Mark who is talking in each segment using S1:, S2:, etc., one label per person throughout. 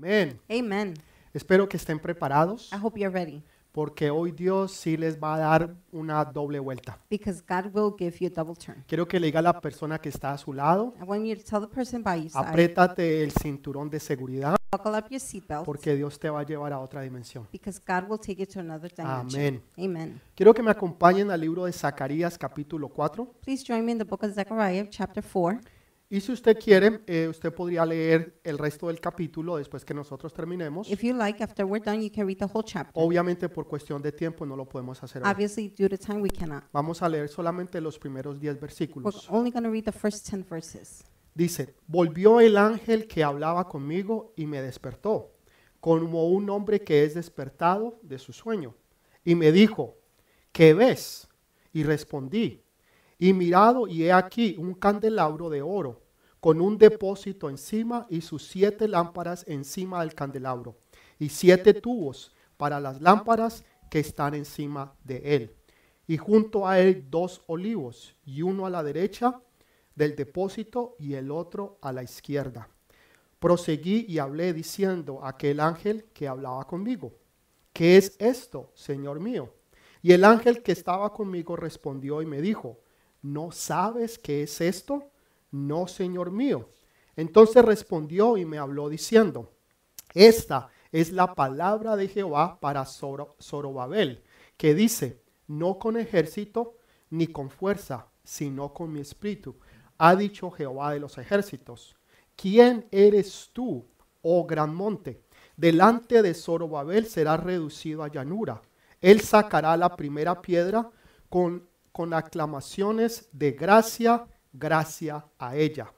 S1: Amén.
S2: Amen.
S1: Espero que estén preparados
S2: I hope you're ready
S1: porque hoy Dios sí les va a dar una doble vuelta.
S2: because God will give you a double turn.
S1: Quiero que le diga a la persona que está a su lado,
S2: I want you to tell the person by your side,
S1: apriétate el cinturón de seguridad
S2: buckle up your seatbelt
S1: porque Dios te va a llevar a otra dimensión.
S2: because God will take you to another dimension.
S1: Amén.
S2: Amen.
S1: Quiero que me acompañen al libro de Zacarías capítulo 4.
S2: Please join me in the book of Zechariah, chapter 4.
S1: Y si usted quiere, eh, usted podría leer el resto del capítulo después que nosotros terminemos.
S2: If you like, after we're done, you can read the whole chapter.
S1: Obviamente por cuestión de tiempo no lo podemos hacer hoy.
S2: Obviously, due to time, we cannot.
S1: Vamos a leer solamente los primeros 10
S2: We're
S1: versículos.
S2: only going to read the first 10 verses.
S1: Dice, volvió el ángel que hablaba conmigo y me despertó, como un hombre que es despertado de su sueño. Y me dijo, ¿qué ves? Y respondí, y mirado, y he aquí un candelabro de oro, con un depósito encima y sus siete lámparas encima del candelabro, y siete tubos para las lámparas que están encima de él. Y junto a él dos olivos, y uno a la derecha del depósito y el otro a la izquierda. Proseguí y hablé diciendo a aquel ángel que hablaba conmigo, ¿qué es esto, Señor mío? Y el ángel que estaba conmigo respondió y me dijo, ¿no sabes qué es esto? No, Señor mío. Entonces respondió y me habló diciendo, esta es la palabra de Jehová para Zoro- Zorobabel, que dice, no con ejército ni con fuerza, sino con mi espíritu, ha dicho Jehová de los ejércitos. ¿Quién eres tú, oh gran monte? Delante de Zorobabel será reducido a llanura. Él sacará la primera piedra con, con aclamaciones de gracia, gracia a ella.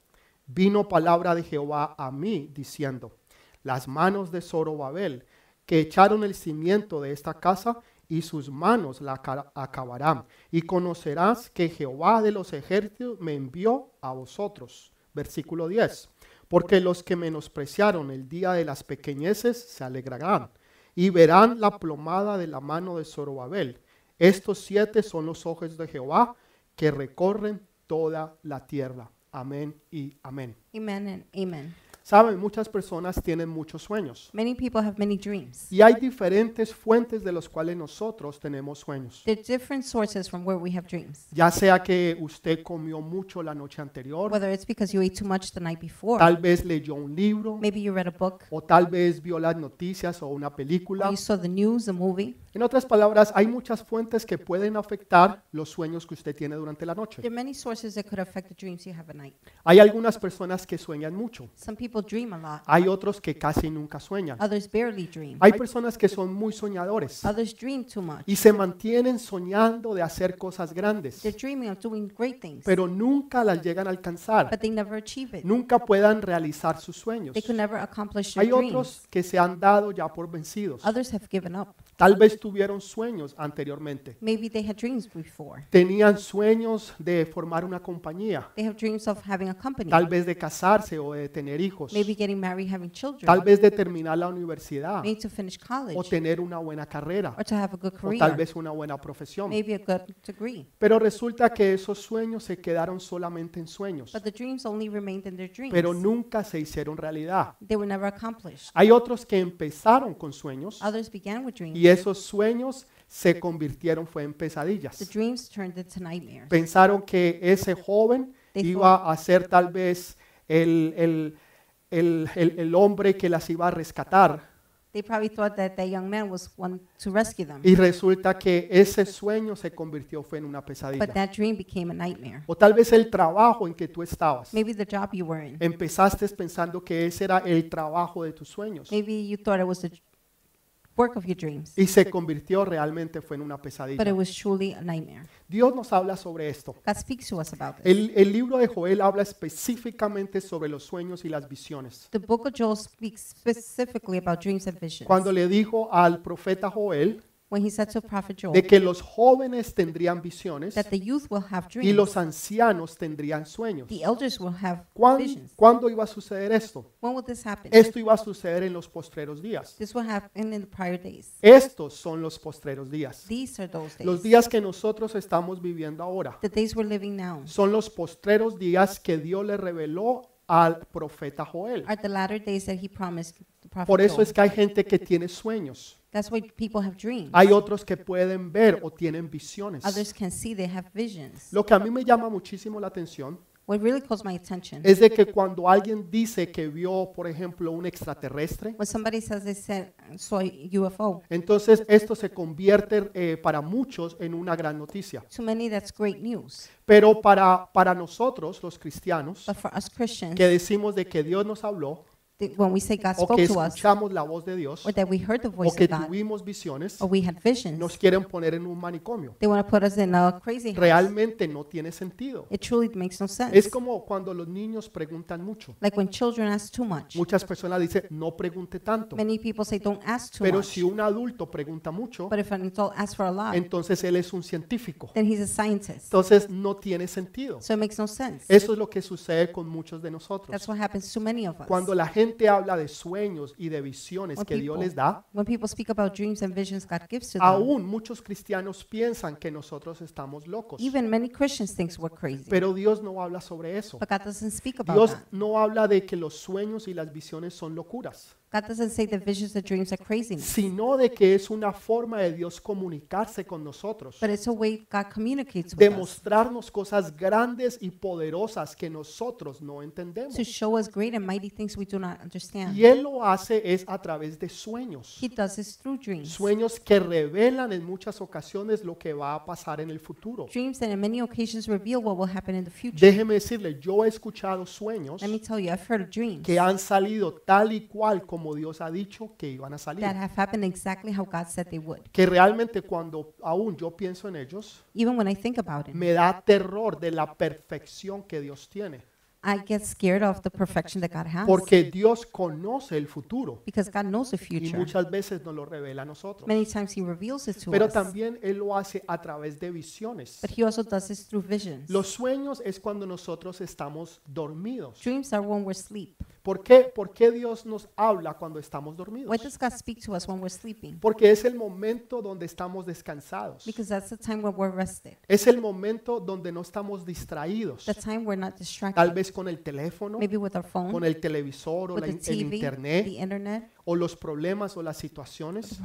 S1: Vino palabra de Jehová a mí diciendo, las manos de Zorobabel, que echaron el cimiento de esta casa, y sus manos la aca- acabarán. Y conocerás que Jehová de los ejércitos me envió a vosotros. Versículo 10. Porque los que menospreciaron el día de las pequeñeces se alegrarán y verán la plomada de la mano de Zorobabel. Estos siete son los ojos de Jehová que recorren toda la tierra. Amén y amén.
S2: Amen.
S1: Saben, muchas personas tienen muchos sueños.
S2: Many people have many dreams.
S1: Y hay diferentes fuentes de los cuales nosotros tenemos sueños.
S2: There are different sources from where we have dreams.
S1: Ya sea que usted comió mucho la noche anterior,
S2: Whether it's because you ate too much the night before,
S1: tal vez leyó un libro,
S2: maybe you read a book,
S1: o tal vez vio las noticias o una
S2: or
S1: película.
S2: you saw the news, a movie.
S1: En otras palabras, hay muchas fuentes que pueden afectar los sueños que usted tiene durante la noche.
S2: There are many sources that could affect the dreams you have at night.
S1: Hay algunas personas que sueñan mucho.
S2: Some people dream a lot.
S1: Hay otros que casi nunca sueñan.
S2: Others barely dream.
S1: Hay personas que son muy soñadores
S2: Others dream too much.
S1: y se mantienen soñando de hacer cosas grandes,
S2: They're dreaming of doing great things,
S1: pero nunca las llegan a alcanzar.
S2: but they never achieve it.
S1: Nunca puedan realizar sus sueños.
S2: They could never accomplish their
S1: Hay otros
S2: dreams.
S1: que se han dado ya por vencidos.
S2: Others have given up.
S1: Tal vez tuvieron sueños anteriormente.
S2: Maybe they had dreams before.
S1: Tenían sueños de formar una compañía,
S2: They have dreams of having a company.
S1: tal vez de casarse o de tener hijos,
S2: Maybe getting married, having children.
S1: tal vez de terminar la universidad
S2: Maybe to finish
S1: o
S2: college
S1: tener una buena carrera
S2: or to have a good
S1: o tal
S2: career.
S1: vez una buena profesión.
S2: Maybe a good degree.
S1: Pero resulta que esos sueños se quedaron solamente en sueños,
S2: But the dreams only remained in their dreams.
S1: pero nunca se hicieron realidad.
S2: They were never accomplished.
S1: Hay otros que empezaron con sueños
S2: Others began with dreams.
S1: Y esos sueños se convirtieron fue en
S2: The
S1: pesadillas.
S2: dreams turned into nightmares.
S1: Pensaron que ese joven
S2: They
S1: iba a ser tal vez el, el- el- el- el hombre que las iba a rescatar
S2: They probably thought that that young man was one to rescue them.
S1: y resulta que ese sueño se convirtió fue en una
S2: But
S1: pesadilla.
S2: that dream became a nightmare.
S1: O tal vez el trabajo en que tú estabas.
S2: Maybe the job you were in.
S1: Empezaste pensando que ese era el trabajo de tus sueños
S2: Maybe you thought it was the work of your dreams.
S1: y se convirtió realmente fue en una
S2: But it
S1: pesadilla.
S2: was truly a nightmare.
S1: Dios nos habla sobre esto.
S2: God speaks to us about this.
S1: El, el libro de Joel habla específicamente sobre los sueños y las visiones.
S2: The book of Joel speaks specifically about dreams and visions.
S1: Cuando le dijo al profeta Joel
S2: When he said to prophet
S1: de
S2: Joel
S1: que los jóvenes tendrían visiones
S2: that the youth will have
S1: y
S2: dreams,
S1: los ancianos tendrían sueños.
S2: the elders will have
S1: ¿Cuán-
S2: visions.
S1: ¿Cuándo iba a suceder esto?
S2: When will this happen?
S1: Esto iba a suceder en los postreros días.
S2: This will happen in the prior days.
S1: Estos son los postreros días.
S2: These are those
S1: Los
S2: days.
S1: días que nosotros estamos viviendo ahora
S2: The days we're living now
S1: son los postreros días que Dios le reveló al profeta Joel.
S2: are the latter days that he promised the prophet
S1: Por eso
S2: Joel.
S1: es que hay gente que tiene sueños.
S2: That's why people have dreams.
S1: Hay otros que pueden ver o tienen visiones.
S2: Others can see, they have visions.
S1: Lo que a mí me llama muchísimo la atención
S2: What really calls my attention,
S1: es de que cuando alguien dice que vio, por ejemplo, un extraterrestre,
S2: when somebody says they said, saw a UFO,
S1: entonces esto se convierte eh, para muchos en una gran noticia.
S2: to many that's great news.
S1: Pero para, para nosotros, los cristianos,
S2: But for us Christians,
S1: que decimos de que Dios nos habló,
S2: when we say God
S1: o que
S2: spoke to us,
S1: escuchamos la voz de Dios,
S2: or that we heard the
S1: o
S2: voice
S1: que
S2: of God,
S1: tuvimos visiones,
S2: or we had visions,
S1: nos quieren poner en un manicomio.
S2: they want to put us in a crazy house.
S1: Realmente no tiene sentido.
S2: It truly makes no
S1: Es
S2: sense.
S1: como cuando los niños preguntan mucho.
S2: Like when children ask too much.
S1: Muchas personas dicen, no pregunte tanto.
S2: Many people say don't ask too
S1: Pero
S2: much.
S1: si un adulto pregunta mucho,
S2: But if an adult asks for a lot,
S1: entonces él es un científico.
S2: then he's a scientist.
S1: Entonces no tiene sentido.
S2: So it makes no sense.
S1: Eso es lo que sucede con muchos de nosotros.
S2: That's what happens to many of us.
S1: Cuando la gente habla de sueños y de visiones
S2: When
S1: que Dios
S2: people-
S1: les da,
S2: When people speak about dreams and visions God gives to them,
S1: aún muchos cristianos piensan que nosotros estamos locos.
S2: even many Christians think we're crazy.
S1: Pero Dios no habla sobre eso.
S2: But God doesn't speak about
S1: Dios
S2: that.
S1: no habla de que los sueños y las visiones son locuras,
S2: God doesn't say that visions and dreams are craziness.
S1: sino de que es una forma de Dios comunicarse con nosotros,
S2: But it's a way God communicates with us
S1: demostrarnos cosas grandes y poderosas que nosotros no entendemos.
S2: to show us great and mighty things we do not understand.
S1: Y Él lo hace es a través de sueños.
S2: He does this through dreams.
S1: Sueños que revelan en muchas ocasiones lo que va a pasar en el futuro.
S2: Dreams that in many occasions reveal what will happen in the future.
S1: Déjeme decirle, yo he escuchado sueños
S2: Let me tell you, I've heard of dreams
S1: que han salido tal y cual como Dios ha dicho que iban a salir.
S2: that have happened exactly how God said they would.
S1: Que realmente cuando aún yo pienso en ellos,
S2: Even when I think about it,
S1: me da terror de la perfección que Dios tiene.
S2: I get scared of the perfection that God has
S1: Porque Dios conoce el futuro
S2: because God knows the
S1: y
S2: future.
S1: muchas veces nos lo revela a nosotros.
S2: Many times He reveals it to
S1: Pero
S2: us,
S1: también Él lo hace a través de visiones.
S2: but He also does this through visions.
S1: Los sueños es cuando nosotros estamos dormidos.
S2: Dreams are when we're asleep.
S1: ¿Por qué, ¿Por qué Dios nos habla cuando estamos dormidos?
S2: Why does God speak to us when we're sleeping?
S1: Porque es el momento donde estamos descansados.
S2: Because that's the time when we're rested,
S1: Es el momento donde no estamos distraídos.
S2: the time we're not
S1: Tal
S2: distracted,
S1: vez con el teléfono,
S2: maybe with our phone,
S1: con el televisor o
S2: with
S1: la
S2: the
S1: el
S2: TV,
S1: internet.
S2: the internet,
S1: o los problemas o las situaciones.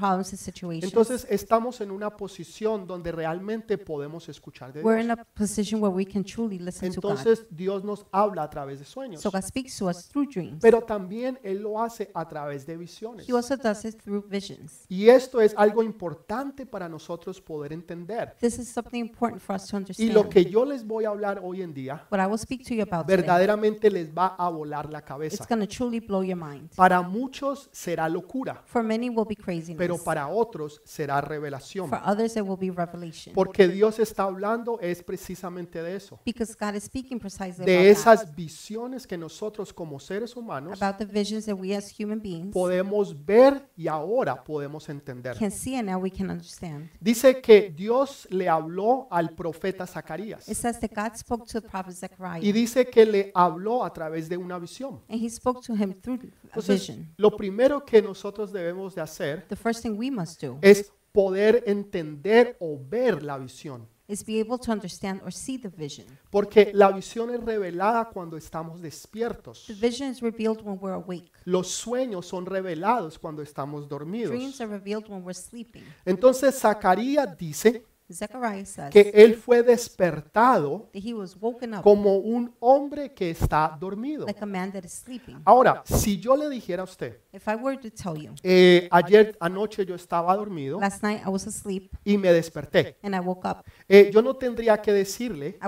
S1: Entonces estamos en una posición donde realmente podemos escuchar de
S2: We're in
S1: Dios.
S2: a position where we can truly listen to God.
S1: Entonces Dios nos habla a través de sueños.
S2: So God speaks to us through dreams.
S1: Pero también Él lo hace a través de visiones.
S2: He also does it through visions.
S1: Y esto es algo importante para nosotros poder entender.
S2: This is something important for us to
S1: Y
S2: understand.
S1: lo que yo les voy a hablar hoy en día
S2: What I will speak to you about today,
S1: verdaderamente les va a volar la
S2: it's
S1: cabeza.
S2: to truly blow your mind.
S1: Para muchos será locura,
S2: For many will be craziness.
S1: pero para otros será revelación.
S2: For others it will be revelation.
S1: Porque Dios está hablando es precisamente de eso.
S2: Because God is speaking precisely
S1: De
S2: about that.
S1: esas visiones que nosotros como seres humanos
S2: About the visions that we as human beings
S1: podemos ver y ahora podemos entender.
S2: can see and now we can understand.
S1: Dice que Dios le habló al profeta Zacarías
S2: It says that God spoke to the prophet Zechariah
S1: y dice que le habló a través de una visión.
S2: and he spoke to him through a
S1: Entonces,
S2: vision.
S1: lo primero que nosotros debemos de hacer
S2: The first thing we must do
S1: es poder entender o ver la visión.
S2: is be able to understand or see the vision.
S1: Porque la visión es revelada cuando estamos despiertos.
S2: The vision is revealed when we're awake.
S1: Los sueños son revelados cuando estamos dormidos.
S2: Dreams are revealed when we're sleeping.
S1: Entonces Zacarías dice que él fue despertado como un hombre que está dormido.
S2: like a man that is sleeping.
S1: Ahora, si yo le dijera a usted, eh, ayer anoche yo estaba dormido
S2: last night I was asleep
S1: y me desperté,
S2: and I woke up,
S1: eh, yo no tendría que decirle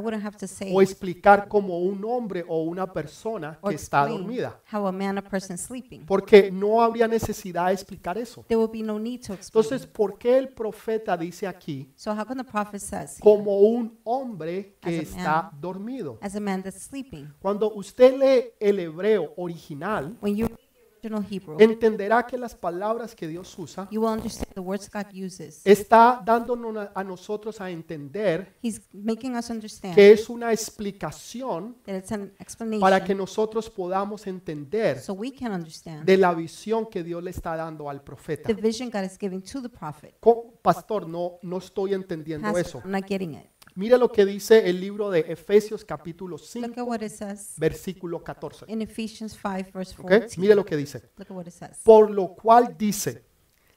S1: o explicar como un hombre o una persona que está dormida,
S2: how a man, a person is sleeping.
S1: porque no habría necesidad de explicar eso.
S2: There would be no need to explain.
S1: Entonces, ¿por qué el profeta dice aquí
S2: The prophet says
S1: como un hombre que
S2: As a
S1: está
S2: man.
S1: dormido?
S2: as a man that's sleeping?
S1: Cuando usted lee el hebreo original,
S2: When you read the original Hebrew,
S1: entenderá que las palabras que Dios usa
S2: you will understand the words God uses.
S1: está dándonos a- nosotros a entender
S2: He's making us understand
S1: que es una explicación
S2: that it's an explanation
S1: para que nosotros podamos entender
S2: so we can understand
S1: de la visión que Dios le está dando al profeta.
S2: the vision God is giving to the prophet.
S1: Pastor, no, no estoy entendiendo
S2: Pastor,
S1: eso.
S2: I'm not getting it.
S1: Mira lo que dice el libro de Efesios capítulo
S2: Look
S1: 5,
S2: at what it says
S1: versículo 14.
S2: in Ephesians 5, verse
S1: ¿ok?
S2: 14.
S1: Mira lo que dice.
S2: Look at what it says.
S1: Por lo cual dice,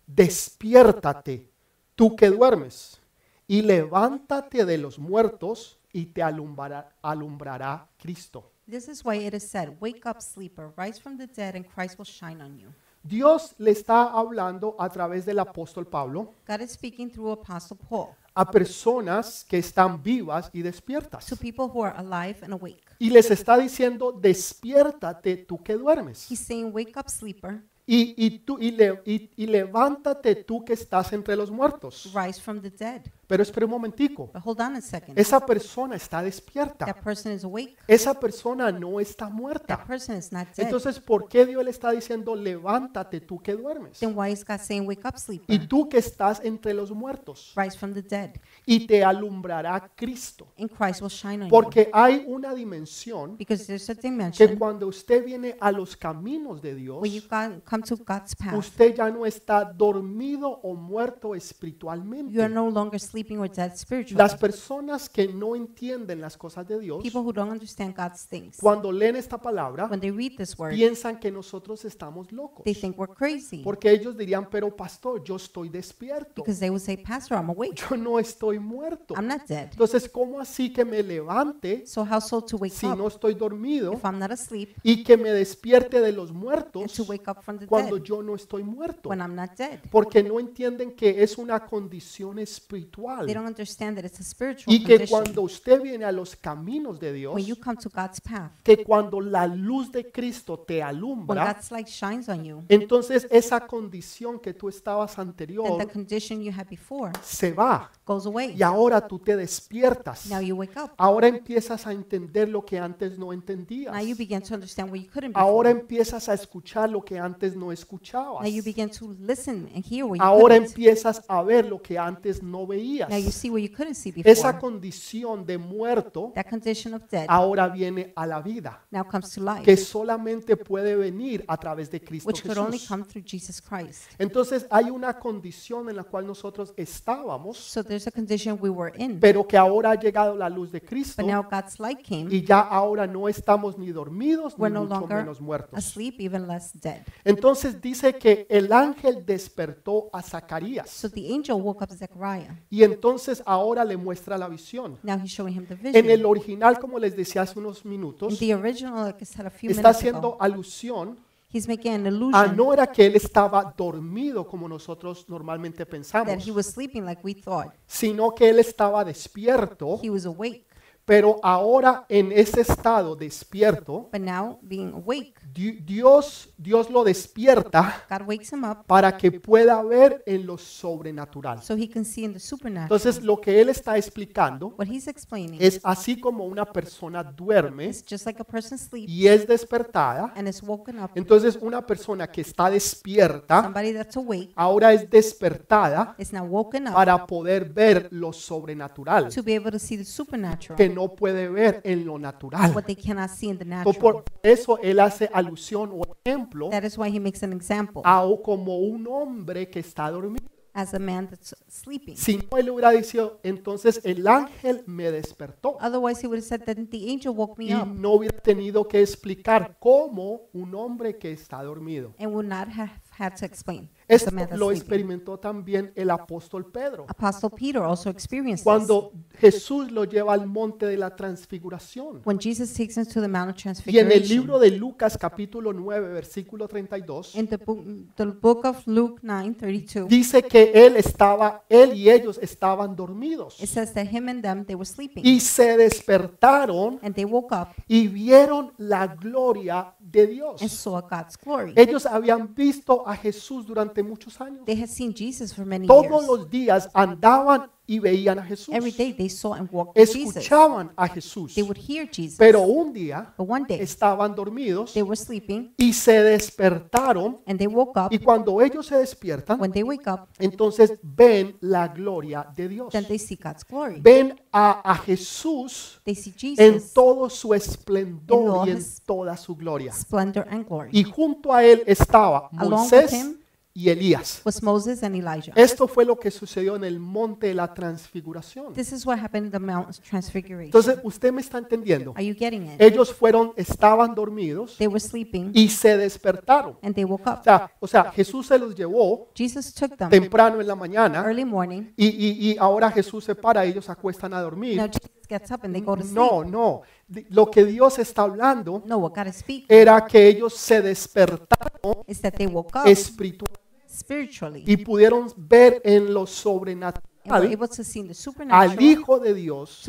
S1: despiértate, tú que duermes, y levántate de los muertos y te alumbrará, alumbrará Cristo.
S2: This is why it is said, Wake up, sleeper, rise from the dead, and Christ will shine on you.
S1: Dios le está hablando a través del apóstol Pablo
S2: God is speaking through Apostle Paul
S1: a personas que están vivas y despiertas.
S2: to people who are alive and awake.
S1: Y les está diciendo, despiértate tú que duermes.
S2: He's saying, Wake up, sleeper,
S1: Y, y, tú, y, le- y- y levántate tú que estás entre los muertos.
S2: rise from the dead.
S1: Pero espera un momentico.
S2: But hold on a second.
S1: Esa persona está despierta.
S2: That person is awake.
S1: Esa persona no está
S2: That
S1: muerta.
S2: person is not dead.
S1: Entonces, ¿por qué Dios le está diciendo, levántate tú que duermes?
S2: Then why is God saying, Wake up,
S1: Y tú que estás entre los muertos.
S2: rise from the dead,
S1: Y te alumbrará Cristo.
S2: and Christ will shine on you?
S1: Porque hay una dimensión
S2: Because there's a
S1: que
S2: dimension
S1: cuando usted viene a los caminos de Dios,
S2: where you got- come to God's path.
S1: usted ya no está dormido o muerto
S2: You are
S1: espiritualmente.
S2: no longer sleeping or dead spiritually.
S1: Las personas que no entienden las cosas de Dios,
S2: People who don't understand God's things,
S1: cuando leen esta palabra,
S2: when they read this word,
S1: piensan que nosotros estamos locos.
S2: they think we're crazy.
S1: Porque ellos dirían, pero pastor, yo estoy despierto.
S2: Because they would say, Pastor, I'm awake.
S1: Yo no estoy muerto.
S2: I'm not dead.
S1: Entonces, ¿cómo así que me levante
S2: So how so to wake
S1: si
S2: up
S1: no estoy dormido
S2: if I'm not asleep
S1: y que me despierte de los
S2: and
S1: muertos
S2: to wake up from the
S1: cuando
S2: dead
S1: yo no estoy muerto?
S2: when I'm not dead?
S1: Porque no entienden que es una condición espiritual
S2: They don't understand that it's a spiritual
S1: y que
S2: condition.
S1: cuando usted viene a los caminos de Dios,
S2: When you come to God's path,
S1: que cuando la luz de Cristo te
S2: when
S1: alumbra,
S2: God's light shines on you,
S1: entonces esa condición que tú estabas
S2: then
S1: anterior
S2: the condition you had before
S1: se va
S2: goes away.
S1: y ahora tú te despiertas.
S2: Now you wake up.
S1: Ahora empiezas a entender lo que antes no entendías.
S2: Now you begin to understand what you couldn't
S1: Ahora
S2: before.
S1: empiezas a escuchar lo que antes no escuchabas.
S2: Now you begin to listen and hear what you
S1: Ahora
S2: couldn't.
S1: empiezas a ver lo que antes no veías.
S2: Now you see what you couldn't see
S1: Esa
S2: before.
S1: condición de muerto
S2: That condition of dead
S1: ahora viene a la vida,
S2: now comes to life,
S1: que solamente puede venir a través de Cristo
S2: which could only
S1: Jesús.
S2: come through Jesus Christ.
S1: Entonces hay una condición en la cual nosotros estábamos,
S2: So there's a condition we were in,
S1: pero que ahora ha llegado la luz de Cristo
S2: but now God's light came.
S1: y ya ahora no estamos ni dormidos ni
S2: We're no
S1: mucho
S2: longer
S1: menos muertos.
S2: asleep, even less dead.
S1: Entonces dice que el ángel despertó a Zacarías
S2: So the angel woke up Zechariah.
S1: y entonces ahora le muestra la visión.
S2: Now he's showing him the
S1: En el
S2: vision.
S1: original, como les decía hace unos
S2: In
S1: minutos,
S2: the original, like I said a few
S1: está
S2: minutes
S1: haciendo
S2: ago,
S1: alusión
S2: he's making an
S1: a no era que él estaba dormido como nosotros normalmente
S2: that
S1: pensamos,
S2: he was sleeping like we thought.
S1: sino que él estaba despierto,
S2: He was awake.
S1: Pero ahora en ese estado despierto,
S2: But now, being awake,
S1: Di- Dios, Dios lo despierta
S2: God wakes him up
S1: para que pueda ver en lo sobrenatural.
S2: so he can see in the supernatural.
S1: Entonces, lo que él está explicando
S2: What he's explaining
S1: es así como una persona duerme
S2: is just like a person sleeps
S1: y es despertada,
S2: and is woken up.
S1: entonces una persona que está despierta
S2: Somebody that's awake
S1: ahora es despertada
S2: is now woken up
S1: para poder ver lo sobrenatural
S2: to be able to see the supernatural,
S1: que no puede ver en lo natural.
S2: what they cannot see in the natural.
S1: por eso él hace alusión o ejemplo
S2: That is why he makes an example
S1: a como un hombre que está dormido.
S2: as a man that's sleeping.
S1: Si no, él hubiera dicho, entonces el ángel me despertó.
S2: Otherwise, he would have said that the angel woke me
S1: Y
S2: up
S1: no hubiera tenido que explicar cómo un hombre que está dormido.
S2: and would not have had to explain
S1: Esto lo experimentó también el apóstol Pedro.
S2: Apostle Peter also experienced.
S1: Cuando Jesús lo lleva al monte de la transfiguración.
S2: When Jesus takes him to the Mount of
S1: Y en el
S2: Transfiguration,
S1: libro de Lucas capítulo 9 versículo 32
S2: in the book, the book of Luke 9:32,
S1: dice que él estaba, él y ellos estaban dormidos.
S2: it says that him and them they were sleeping,
S1: Y se despertaron
S2: and they woke up
S1: y vieron la gloria de Dios.
S2: and saw God's glory.
S1: Ellos habían visto a Jesús durante muchos años.
S2: They had seen Jesus for many
S1: Todos
S2: years.
S1: los días andaban y veían a Jesús.
S2: Every day they saw and walked with Jesus.
S1: Escuchaban a Jesús.
S2: They would hear Jesus.
S1: Pero un día
S2: But one day
S1: estaban dormidos
S2: they were sleeping
S1: y se despertaron.
S2: and they woke up.
S1: Y cuando ellos se despiertan,
S2: When they wake up,
S1: entonces ven la gloria de Dios.
S2: then they see God's glory.
S1: Ven a, a Jesús
S2: They see
S1: en
S2: Jesus,
S1: todo su esplendor y en toda su gloria.
S2: splendor and glory.
S1: Y junto a él estaba
S2: Along with
S1: Moisés
S2: him
S1: y Elías.
S2: was Moses and Elijah.
S1: Esto fue lo que sucedió en el monte de la transfiguración.
S2: This is what happened in the Mount Transfiguration.
S1: Entonces, usted me está entendiendo.
S2: Are you getting it?
S1: Ellos fueron, estaban dormidos
S2: They were sleeping
S1: y se despertaron.
S2: and they woke
S1: O
S2: up.
S1: sea, o sea, Jesús se los llevó
S2: Jesus took them
S1: temprano en la mañana
S2: early morning.
S1: y, y- y ahora Jesús se para, ellos acuestan a dormir.
S2: Now Jesus gets up and they go to sleep.
S1: No, no. Di- Lo que Dios está hablando
S2: No, what God is speaking
S1: era que ellos se despertaron
S2: is that they woke up
S1: espiritualmente
S2: spiritually
S1: y pudieron ver en lo sobrenatural
S2: able to see in the
S1: al Hijo de Dios,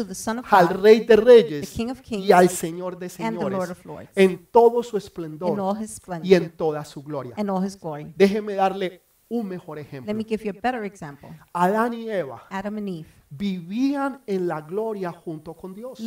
S1: al Rey de Reyes y al Señor de Señores en todo su esplendor y en toda su gloria. Déjeme darle un mejor
S2: Let
S1: ejemplo.
S2: me give you a better example.
S1: Adán y Eva
S2: Adam and Eve
S1: vivían en la gloria junto con Dios.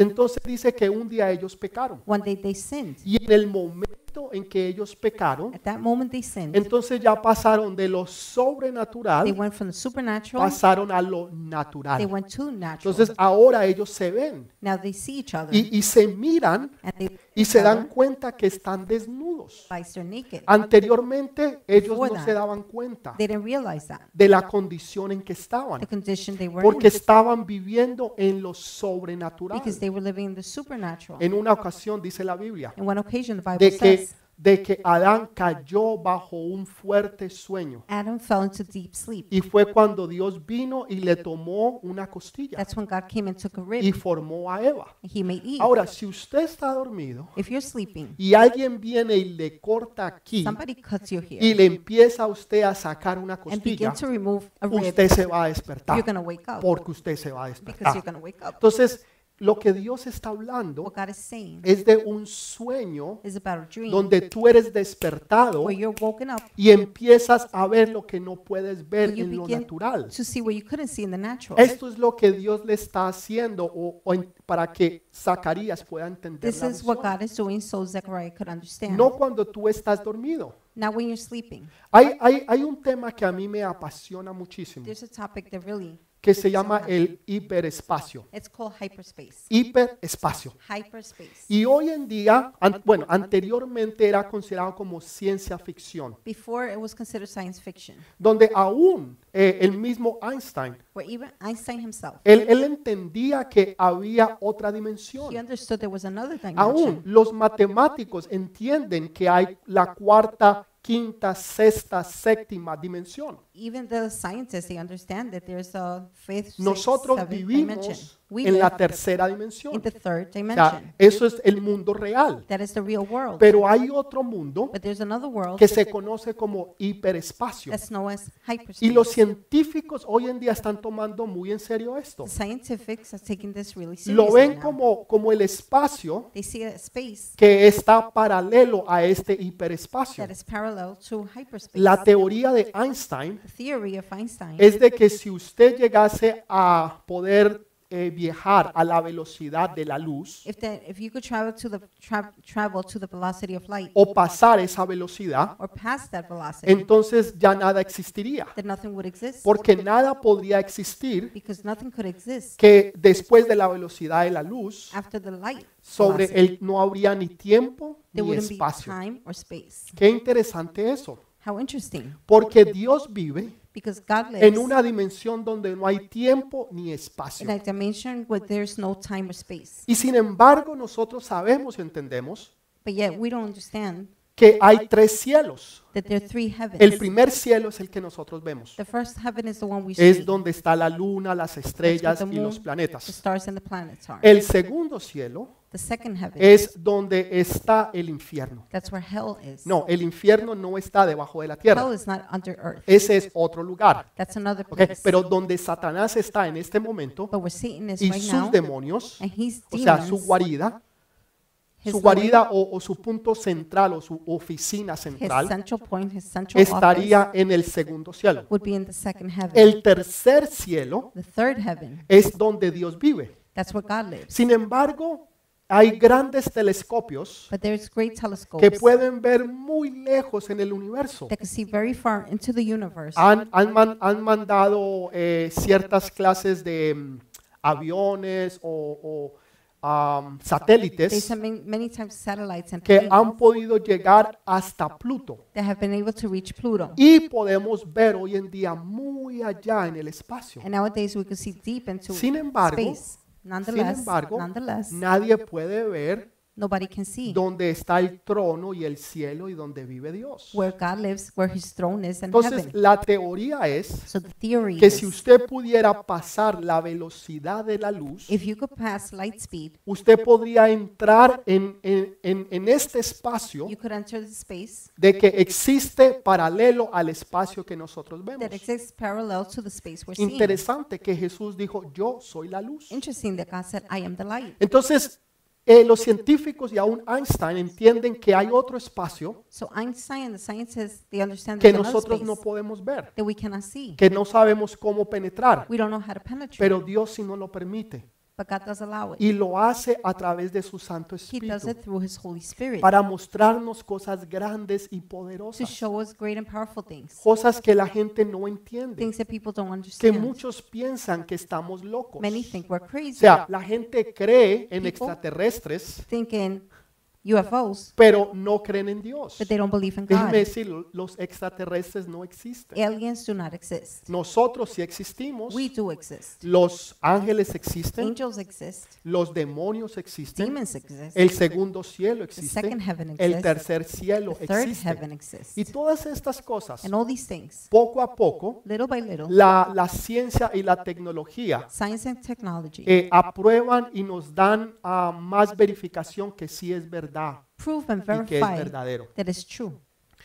S1: Entonces dice que un día ellos pecaron.
S2: One day they sinned.
S1: Y en el momento en que ellos pecaron,
S2: At that moment they sinned.
S1: entonces ya pasaron de lo
S2: They
S1: sobrenatural,
S2: went from the supernatural,
S1: pasaron a lo
S2: they
S1: natural.
S2: went to natural.
S1: Entonces ahora ellos se ven
S2: Now they see each other
S1: y, y se miran
S2: and they
S1: y se dan cuenta que están desnudos.
S2: realize they're naked.
S1: Anteriormente ellos
S2: Before
S1: no
S2: that,
S1: se daban cuenta
S2: They didn't realize that.
S1: de la condición en que estaban,
S2: The condition they were
S1: porque
S2: in
S1: estaban viviendo en lo sobrenatural.
S2: because they were living in the supernatural.
S1: En una ocasión dice la Biblia
S2: In one occasion, the Bible
S1: de que,
S2: says
S1: de que Adán cayó bajo un fuerte sueño.
S2: Adam fell into deep sleep.
S1: Y fue cuando Dios vino y le tomó una costilla
S2: That's when God came and took a
S1: y
S2: rib.
S1: formó a Eva.
S2: He made Eve.
S1: Ahora, si usted está dormido
S2: If you're sleeping,
S1: y alguien viene y le corta aquí
S2: somebody cuts you
S1: y le empieza a usted a sacar una
S2: and begin
S1: costilla,
S2: to remove a rib,
S1: usted se va a
S2: you're
S1: despertar
S2: going to wake up
S1: porque usted se va a
S2: because you're
S1: despertar.
S2: going to wake up.
S1: Entonces, lo que Dios está hablando es de un sueño donde tú eres despertado y empiezas a ver lo que no puedes ver en lo natural. Esto es lo que Dios le está haciendo o, o para que Zacarías pueda entender
S2: This
S1: la
S2: is what
S1: visión.
S2: God is doing so Zechariah could understand.
S1: No cuando tú estás dormido.
S2: Not when you're sleeping.
S1: Hay, hay, hay un tema que a mí me apasiona muchísimo
S2: There's a topic that really,
S1: que se llama el hiperespacio.
S2: it's called hyperspace.
S1: Hiperespacio.
S2: Hyperspace.
S1: Y hoy en día, an- bueno, anteriormente era considerado como ciencia ficción,
S2: Before it was considered science fiction,
S1: donde aún eh, el mismo Einstein,
S2: where even Einstein himself,
S1: él, él entendía que había otra dimensión.
S2: understood there was another
S1: Aún los matemáticos entienden que hay la cuarta, quinta, sexta, séptima dimensión.
S2: Even the scientists, they understand that there's a fifth,
S1: Nosotros vivimos en la tercera dimensión.
S2: in the third
S1: O sea, eso es el mundo real.
S2: That is the real world.
S1: Pero hay otro mundo que se conoce como hiperespacio.
S2: that's known as hyperspace.
S1: Y los científicos hoy en día están tomando muy en serio esto.
S2: The scientifics are taking this really
S1: Lo ven como, como el espacio
S2: They see a space
S1: que está paralelo a este hiperespacio.
S2: that is parallel to hyperspace.
S1: La teoría de Einstein
S2: theory of Einstein
S1: es de que si usted llegase a poder eh, viajar a la velocidad de la luz
S2: if that if you could travel to the tra- travel to the velocity of light
S1: o pasar esa velocidad,
S2: or past that velocity,
S1: entonces ya nada existiría.
S2: then nothing would exist
S1: Porque nada podría existir
S2: because nothing could exist
S1: que después de la velocidad de la luz,
S2: after the light
S1: sobre
S2: velocity.
S1: él no habría ni tiempo ni espacio. Qué interesante eso.
S2: How interesting.
S1: Porque Dios vive
S2: Because God lives
S1: en una dimensión donde no hay tiempo ni espacio.
S2: in a dimension where there's no time or space.
S1: Y sin embargo, nosotros sabemos y entendemos
S2: But yet we don't understand
S1: que hay tres cielos.
S2: that there are three heavens.
S1: El primer cielo es el que nosotros vemos.
S2: the first heaven is the one we see.
S1: Es donde está la luna, las estrellas y los
S2: the
S1: planetas.
S2: stars and the planets are.
S1: El segundo cielo
S2: the second heaven,
S1: es donde está el infierno.
S2: that's where hell is.
S1: No, el infierno no está debajo de la
S2: Hell
S1: tierra.
S2: is not under earth.
S1: Ese es otro lugar.
S2: That's another
S1: ¿ok?
S2: place.
S1: Pero donde Satanás está en este momento
S2: but where Satan is
S1: y
S2: right
S1: sus
S2: now,
S1: demonios,
S2: and
S1: o sea, su
S2: demons,
S1: guarida,
S2: his
S1: su guarida o, o su punto central o su oficina central
S2: point, his
S1: estaría en el segundo cielo.
S2: would be in the second heaven.
S1: El tercer cielo
S2: the third heaven,
S1: es donde Dios vive. Sin embargo, hay grandes telescopios que
S2: telescopes
S1: pueden ver muy lejos en el universo.
S2: that can see very far into the universe.
S1: Han, han han mandado eh, ciertas clases de mm, aviones o, o um, satélites
S2: sent many, many times satellites and
S1: que han podido llegar hasta Pluto.
S2: that have been able to reach Pluto.
S1: Y podemos ver hoy en día muy allá en el espacio.
S2: And nowadays we can see deep into
S1: Sin embargo,
S2: space. Nonetheless,
S1: Sin embargo,
S2: nonetheless,
S1: nadie puede ver
S2: nobody can see
S1: dónde está el trono y el cielo y donde vive Dios.
S2: where God lives, where His throne is in
S1: Entonces,
S2: heaven.
S1: la teoría es
S2: So the theory
S1: que si
S2: is,
S1: usted pudiera pasar la velocidad de la luz,
S2: if you could pass light speed,
S1: usted podría entrar en, en- en- en este espacio
S2: you could enter the space
S1: de que existe paralelo al espacio que nosotros vemos.
S2: that exists parallel to the space we're seeing.
S1: Interesante que Jesús dijo, yo soy la luz.
S2: Interesting that God said, I am the light.
S1: Entonces, eh, los científicos y aún Einstein entienden que hay otro espacio
S2: So Einstein and the scientists, they understand
S1: que nosotros no podemos ver,
S2: that we cannot see.
S1: que no sabemos cómo penetrar,
S2: We don't know how to penetrate,
S1: pero Dios sí nos lo permite
S2: but God does allow it.
S1: y lo hace a través de su Santo
S2: He does
S1: Espíritu.
S2: it through His Holy Spirit.
S1: Para mostrarnos cosas grandes y
S2: to
S1: poderosas,
S2: show us great and powerful things,
S1: cosas que la gente no entiende,
S2: things that people don't
S1: que
S2: understand.
S1: muchos piensan que estamos locos.
S2: Many think we're
S1: O
S2: crazy,
S1: sea, la gente cree en extraterrestres,
S2: thinking UFOs,
S1: pero no creen en Dios.
S2: but they don't believe in
S1: Déjeme
S2: God.
S1: decir, los extraterrestres no existen.
S2: Aliens do not exist.
S1: Nosotros sí existimos,
S2: We do exist.
S1: los ángeles existen,
S2: Angels exist.
S1: los demonios existen,
S2: Demons exist.
S1: el segundo cielo
S2: The
S1: existe,
S2: second heaven
S1: el
S2: exists.
S1: tercer cielo
S2: The third
S1: existe.
S2: heaven exists.
S1: Y todas estas cosas,
S2: And all these things,
S1: poco a poco,
S2: little by little,
S1: la, la ciencia y la tecnología
S2: science and technology
S1: eh, aprueban y nos dan ah, más verificación que sí es verdad
S2: prove and
S1: y que es
S2: verify
S1: verdadero.
S2: that it's true.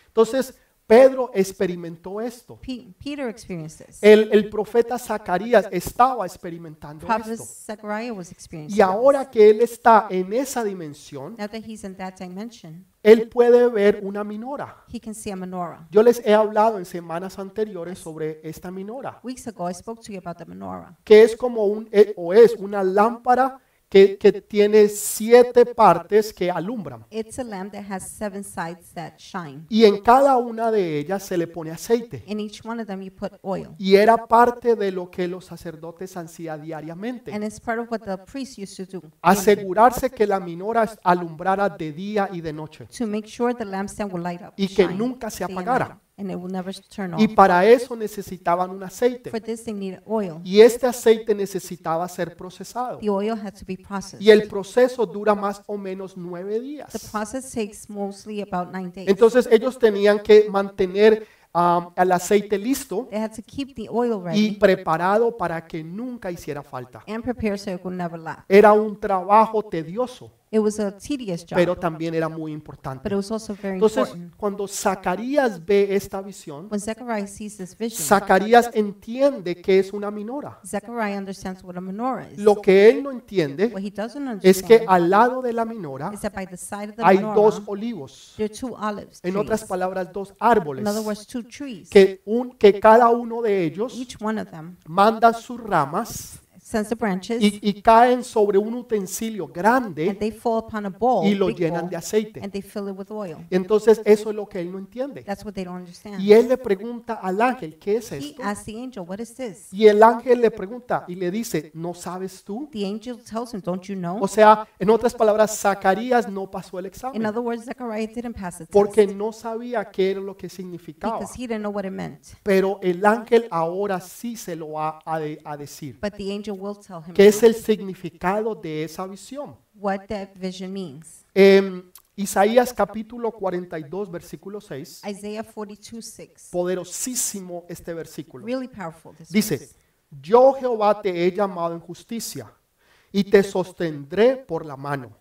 S1: Entonces, Pedro experimentó esto.
S2: Pe- Peter experienced this.
S1: El, el profeta Zacarías estaba experimentando
S2: Prophet
S1: esto.
S2: Zechariah was experiencing
S1: Y ahora que él está en esa dimensión,
S2: this. Now that he's in that dimension,
S1: él puede ver una minora.
S2: he can see a menorah.
S1: Yo les he hablado en semanas anteriores sobre esta minora,
S2: Weeks ago, I spoke to you about the menorah.
S1: que es como un, eh, o es una lámpara que, que tiene siete partes que alumbran.
S2: It's a lamp that has seven sides that shine.
S1: Y en cada una de ellas se le pone aceite.
S2: In each one of them, you put oil.
S1: Y era parte de lo que los sacerdotes hacían diariamente.
S2: And it's part of what the priests used to do
S1: Asegurarse que la minora alumbrara de día y de noche.
S2: to make sure the lampstand will light up.
S1: Y que nunca se apagara.
S2: Night, And it will never turn off.
S1: Y para eso necesitaban un aceite.
S2: For this, they needed oil.
S1: Y este aceite necesitaba ser procesado.
S2: The oil had to be processed.
S1: Y el proceso dura más o menos nueve
S2: The
S1: días.
S2: process takes mostly about nine days.
S1: Entonces ellos tenían que mantener um, el aceite listo
S2: They had to keep the oil
S1: y preparado para que nunca hiciera falta.
S2: and prepare so it would never lack.
S1: Era un trabajo tedioso,
S2: It was a tedious job,
S1: pero también era muy
S2: but
S1: importante.
S2: it was also very
S1: Entonces,
S2: important.
S1: cuando Zacarías ve esta visión,
S2: When Zechariah sees this vision,
S1: Zacarías entiende que es una minora.
S2: Zechariah understands what a menorah is.
S1: Lo que él no entiende
S2: What he doesn't
S1: es que
S2: understand
S1: al lado de la minora
S2: is that by the side of the
S1: hay dos
S2: menorah,
S1: olivos.
S2: there are two olives
S1: En
S2: trees.
S1: otras palabras, dos
S2: In
S1: árboles.
S2: other words, two trees.
S1: Que, un, que cada uno de ellos
S2: Each one of them
S1: manda sus ramas
S2: sends the branches,
S1: y, y caen sobre un utensilio
S2: and
S1: grande
S2: they fall upon a bowl,
S1: y lo
S2: big
S1: llenan
S2: bowl,
S1: de aceite.
S2: and they fill it with oil.
S1: Entonces, eso es lo que él no entiende.
S2: That's what they don't understand.
S1: Y él le pregunta al ángel, ¿qué es
S2: He
S1: esto?
S2: asks the angel, "What is this?"
S1: Y el ángel le pregunta y le dice, ¿no sabes tú?
S2: The angel tells him, "Don't you know?"
S1: O sea, en otras palabras, Zacarías no pasó el
S2: In
S1: examen
S2: other words, Zechariah didn't pass the
S1: porque
S2: test
S1: no sabía qué era lo que significaba.
S2: because he didn't know what it meant.
S1: Pero el ángel ahora sí se lo va a, de- a decir.
S2: But the angel will tell him
S1: ¿Qué es el significado de esa visión?
S2: what that vision means.
S1: En Isaías capítulo 42, versículo 6,
S2: Isaiah 42, 6.
S1: poderosísimo este versículo.
S2: Really powerful. This
S1: Dice, yo Jehová te he llamado en justicia y te sostendré por la mano.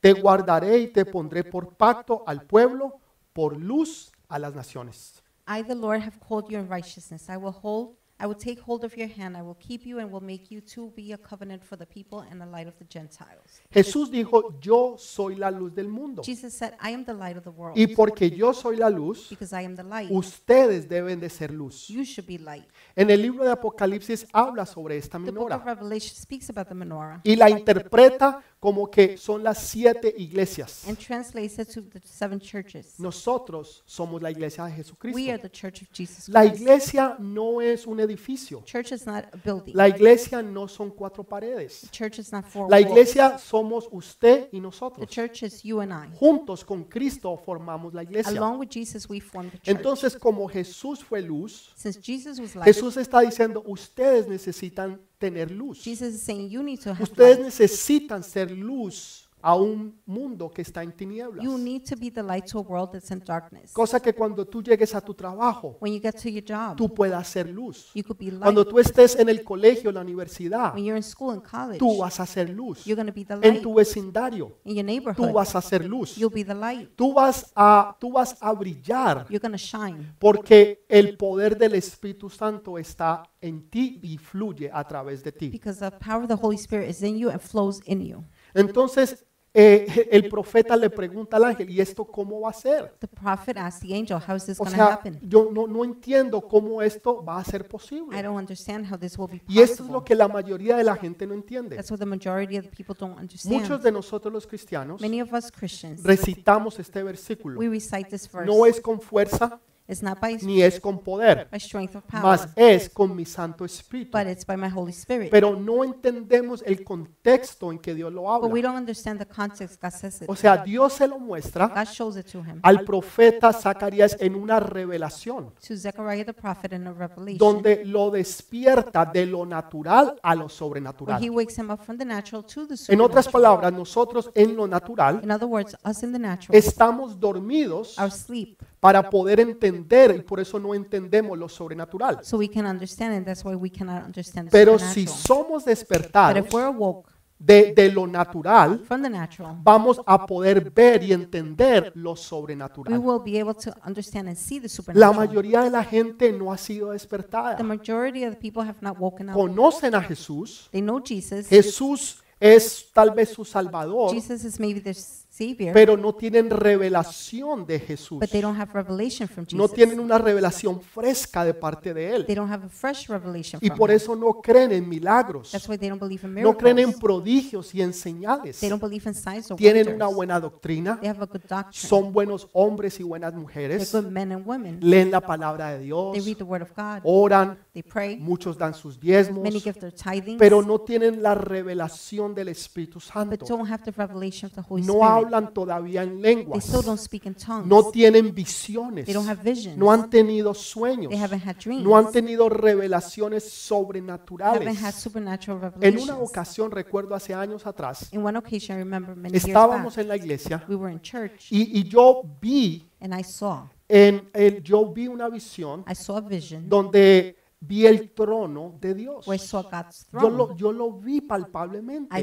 S1: Te guardaré y te pondré por pacto al pueblo, por luz a las naciones.
S2: I, the Lord, have called you in righteousness. I will hold, I will take hold of your hand. I will keep you and will make you to be a covenant for the people and the light of the Gentiles.
S1: Jesús dijo, yo soy la luz del mundo.
S2: Jesus said, I am the light of the world.
S1: Y porque yo soy la luz,
S2: Because I am the light,
S1: ustedes deben de ser luz.
S2: you should be light.
S1: En el libro de Apocalipsis habla sobre esta
S2: The book of Revelation speaks about the menorah
S1: y la interpreta como que son las siete iglesias.
S2: and translates it to the seven churches.
S1: Nosotros somos la iglesia de
S2: We
S1: Jesucristo.
S2: are the church of Jesus
S1: La
S2: Christ.
S1: iglesia no es un edificio.
S2: Church is not a building.
S1: La iglesia no son cuatro paredes.
S2: Church is not four
S1: La
S2: walls.
S1: iglesia somos usted y
S2: The
S1: nosotros.
S2: church is you and I.
S1: Juntos con Cristo formamos la iglesia.
S2: Along with Jesus, we form the church.
S1: Entonces, como Jesús fue luz,
S2: Since Jesus was light,
S1: Jesús está diciendo, ustedes necesitan tener luz.
S2: Jesus is saying you need to have
S1: Ustedes
S2: light.
S1: necesitan ser luz a un mundo que está en tinieblas.
S2: You need to be the light to a world that's in darkness.
S1: Cosa que cuando tú llegues a tu trabajo,
S2: When you get to your job,
S1: tú puedas ser luz.
S2: you could be light.
S1: Cuando tú estés en el colegio, en la universidad,
S2: When you're in school and college,
S1: tú vas a ser luz.
S2: you're going to be the
S1: En
S2: light.
S1: tu vecindario,
S2: In your
S1: tú
S2: neighborhood,
S1: vas a ser luz.
S2: you'll be the light.
S1: Tú vas a, tú vas a brillar
S2: You're going to shine
S1: porque el poder del Espíritu Santo está en ti y fluye a través de ti.
S2: because the power of the Holy Spirit is in you and flows in you.
S1: Entonces, eh, el profeta le pregunta al ángel, ¿y esto cómo va a ser?
S2: The prophet asked the angel, How is this
S1: O
S2: going to
S1: sea,
S2: happen?
S1: yo no, no entiendo cómo esto va a ser
S2: I
S1: posible.
S2: don't understand how this will be
S1: Y esto es lo
S2: possible.
S1: que la mayoría de la gente no entiende.
S2: That's what the majority of the people don't
S1: Muchos
S2: understand.
S1: de nosotros los cristianos
S2: Many of us Christians,
S1: recitamos este versículo.
S2: we recite this verse.
S1: No es con fuerza
S2: It's not by,
S1: ni es con poder,
S2: by strength of
S1: mas
S2: power,
S1: es con mi Santo Espíritu.
S2: but it's by my Holy Spirit.
S1: Pero no entendemos el contexto en que Dios lo
S2: But we
S1: habla.
S2: don't understand the context God says it.
S1: O sea, Dios se lo muestra
S2: God shows it to him.
S1: al profeta Zacarías en una revelación
S2: To Zechariah the prophet in a revelation.
S1: donde lo despierta de lo natural a lo
S2: Where he
S1: sobrenatural.
S2: wakes him up from the natural to the
S1: En otras palabras, nosotros en lo natural
S2: In other words, us in the natural,
S1: estamos dormidos
S2: our sleep,
S1: para poder entender y por eso no entendemos lo sobrenatural.
S2: so we can understand it. That's why we cannot understand the
S1: Pero si
S2: supernatural.
S1: somos
S2: But
S1: despertados
S2: if we're awoke
S1: de, de lo natural,
S2: from the natural,
S1: vamos a poder ver y entender lo
S2: we
S1: sobrenatural.
S2: will be able to understand and see the
S1: La
S2: supernatural.
S1: mayoría de la gente no ha sido despertada.
S2: The majority of the people have not woken up.
S1: Conocen a Jesús.
S2: They know Jesus.
S1: Jesús es tal vez su Salvador,
S2: Jesus is maybe their Savior,
S1: pero no tienen revelación de Jesús.
S2: but they don't have revelation from
S1: No
S2: Jesus.
S1: tienen una revelación fresca de parte de Él.
S2: They don't have a fresh revelation
S1: Y
S2: from
S1: por eso no creen en milagros.
S2: That's why they don't believe in
S1: No creen en
S2: miracles.
S1: prodigios y en señales.
S2: They don't believe in signs or
S1: Tienen una
S2: wonders.
S1: buena doctrina.
S2: They have a good doctrine.
S1: Son buenos hombres y buenas
S2: They're
S1: mujeres.
S2: good men and women.
S1: Leen la palabra de Dios.
S2: They read the Word of God.
S1: Oran.
S2: They pray.
S1: Muchos dan sus diezmos.
S2: Many give their tithings,
S1: Pero no tienen la revelación del Espíritu
S2: but
S1: Santo.
S2: don't have the revelation of the Holy
S1: No
S2: Spirit.
S1: Hablan todavía en
S2: They
S1: lenguas.
S2: still don't speak in tongues.
S1: No tienen visiones.
S2: They don't have visions.
S1: No han tenido sueños.
S2: They haven't had dreams.
S1: No han tenido revelaciones
S2: haven't had
S1: sobrenaturales. En una ocasión, recuerdo hace años atrás,
S2: In one occasion, I remember many years
S1: estábamos en la iglesia
S2: we were in church
S1: y, y yo vi
S2: and I saw,
S1: en el, yo vi una visión
S2: I saw a vision
S1: donde vi el trono de Dios.
S2: where I saw God's
S1: Yo lo, yo lo vi palpablemente.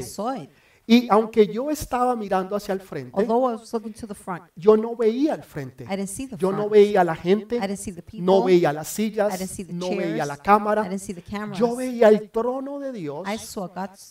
S1: Y aunque yo estaba mirando hacia el frente,
S2: Although I was looking to the front,
S1: yo no veía al frente.
S2: I didn't see the
S1: Yo no veía a la gente,
S2: I didn't see the people.
S1: no veía las
S2: I
S1: sillas,
S2: didn't see the
S1: no veía la
S2: I
S1: cámara.
S2: didn't see the cameras.
S1: Yo veía el trono de Dios,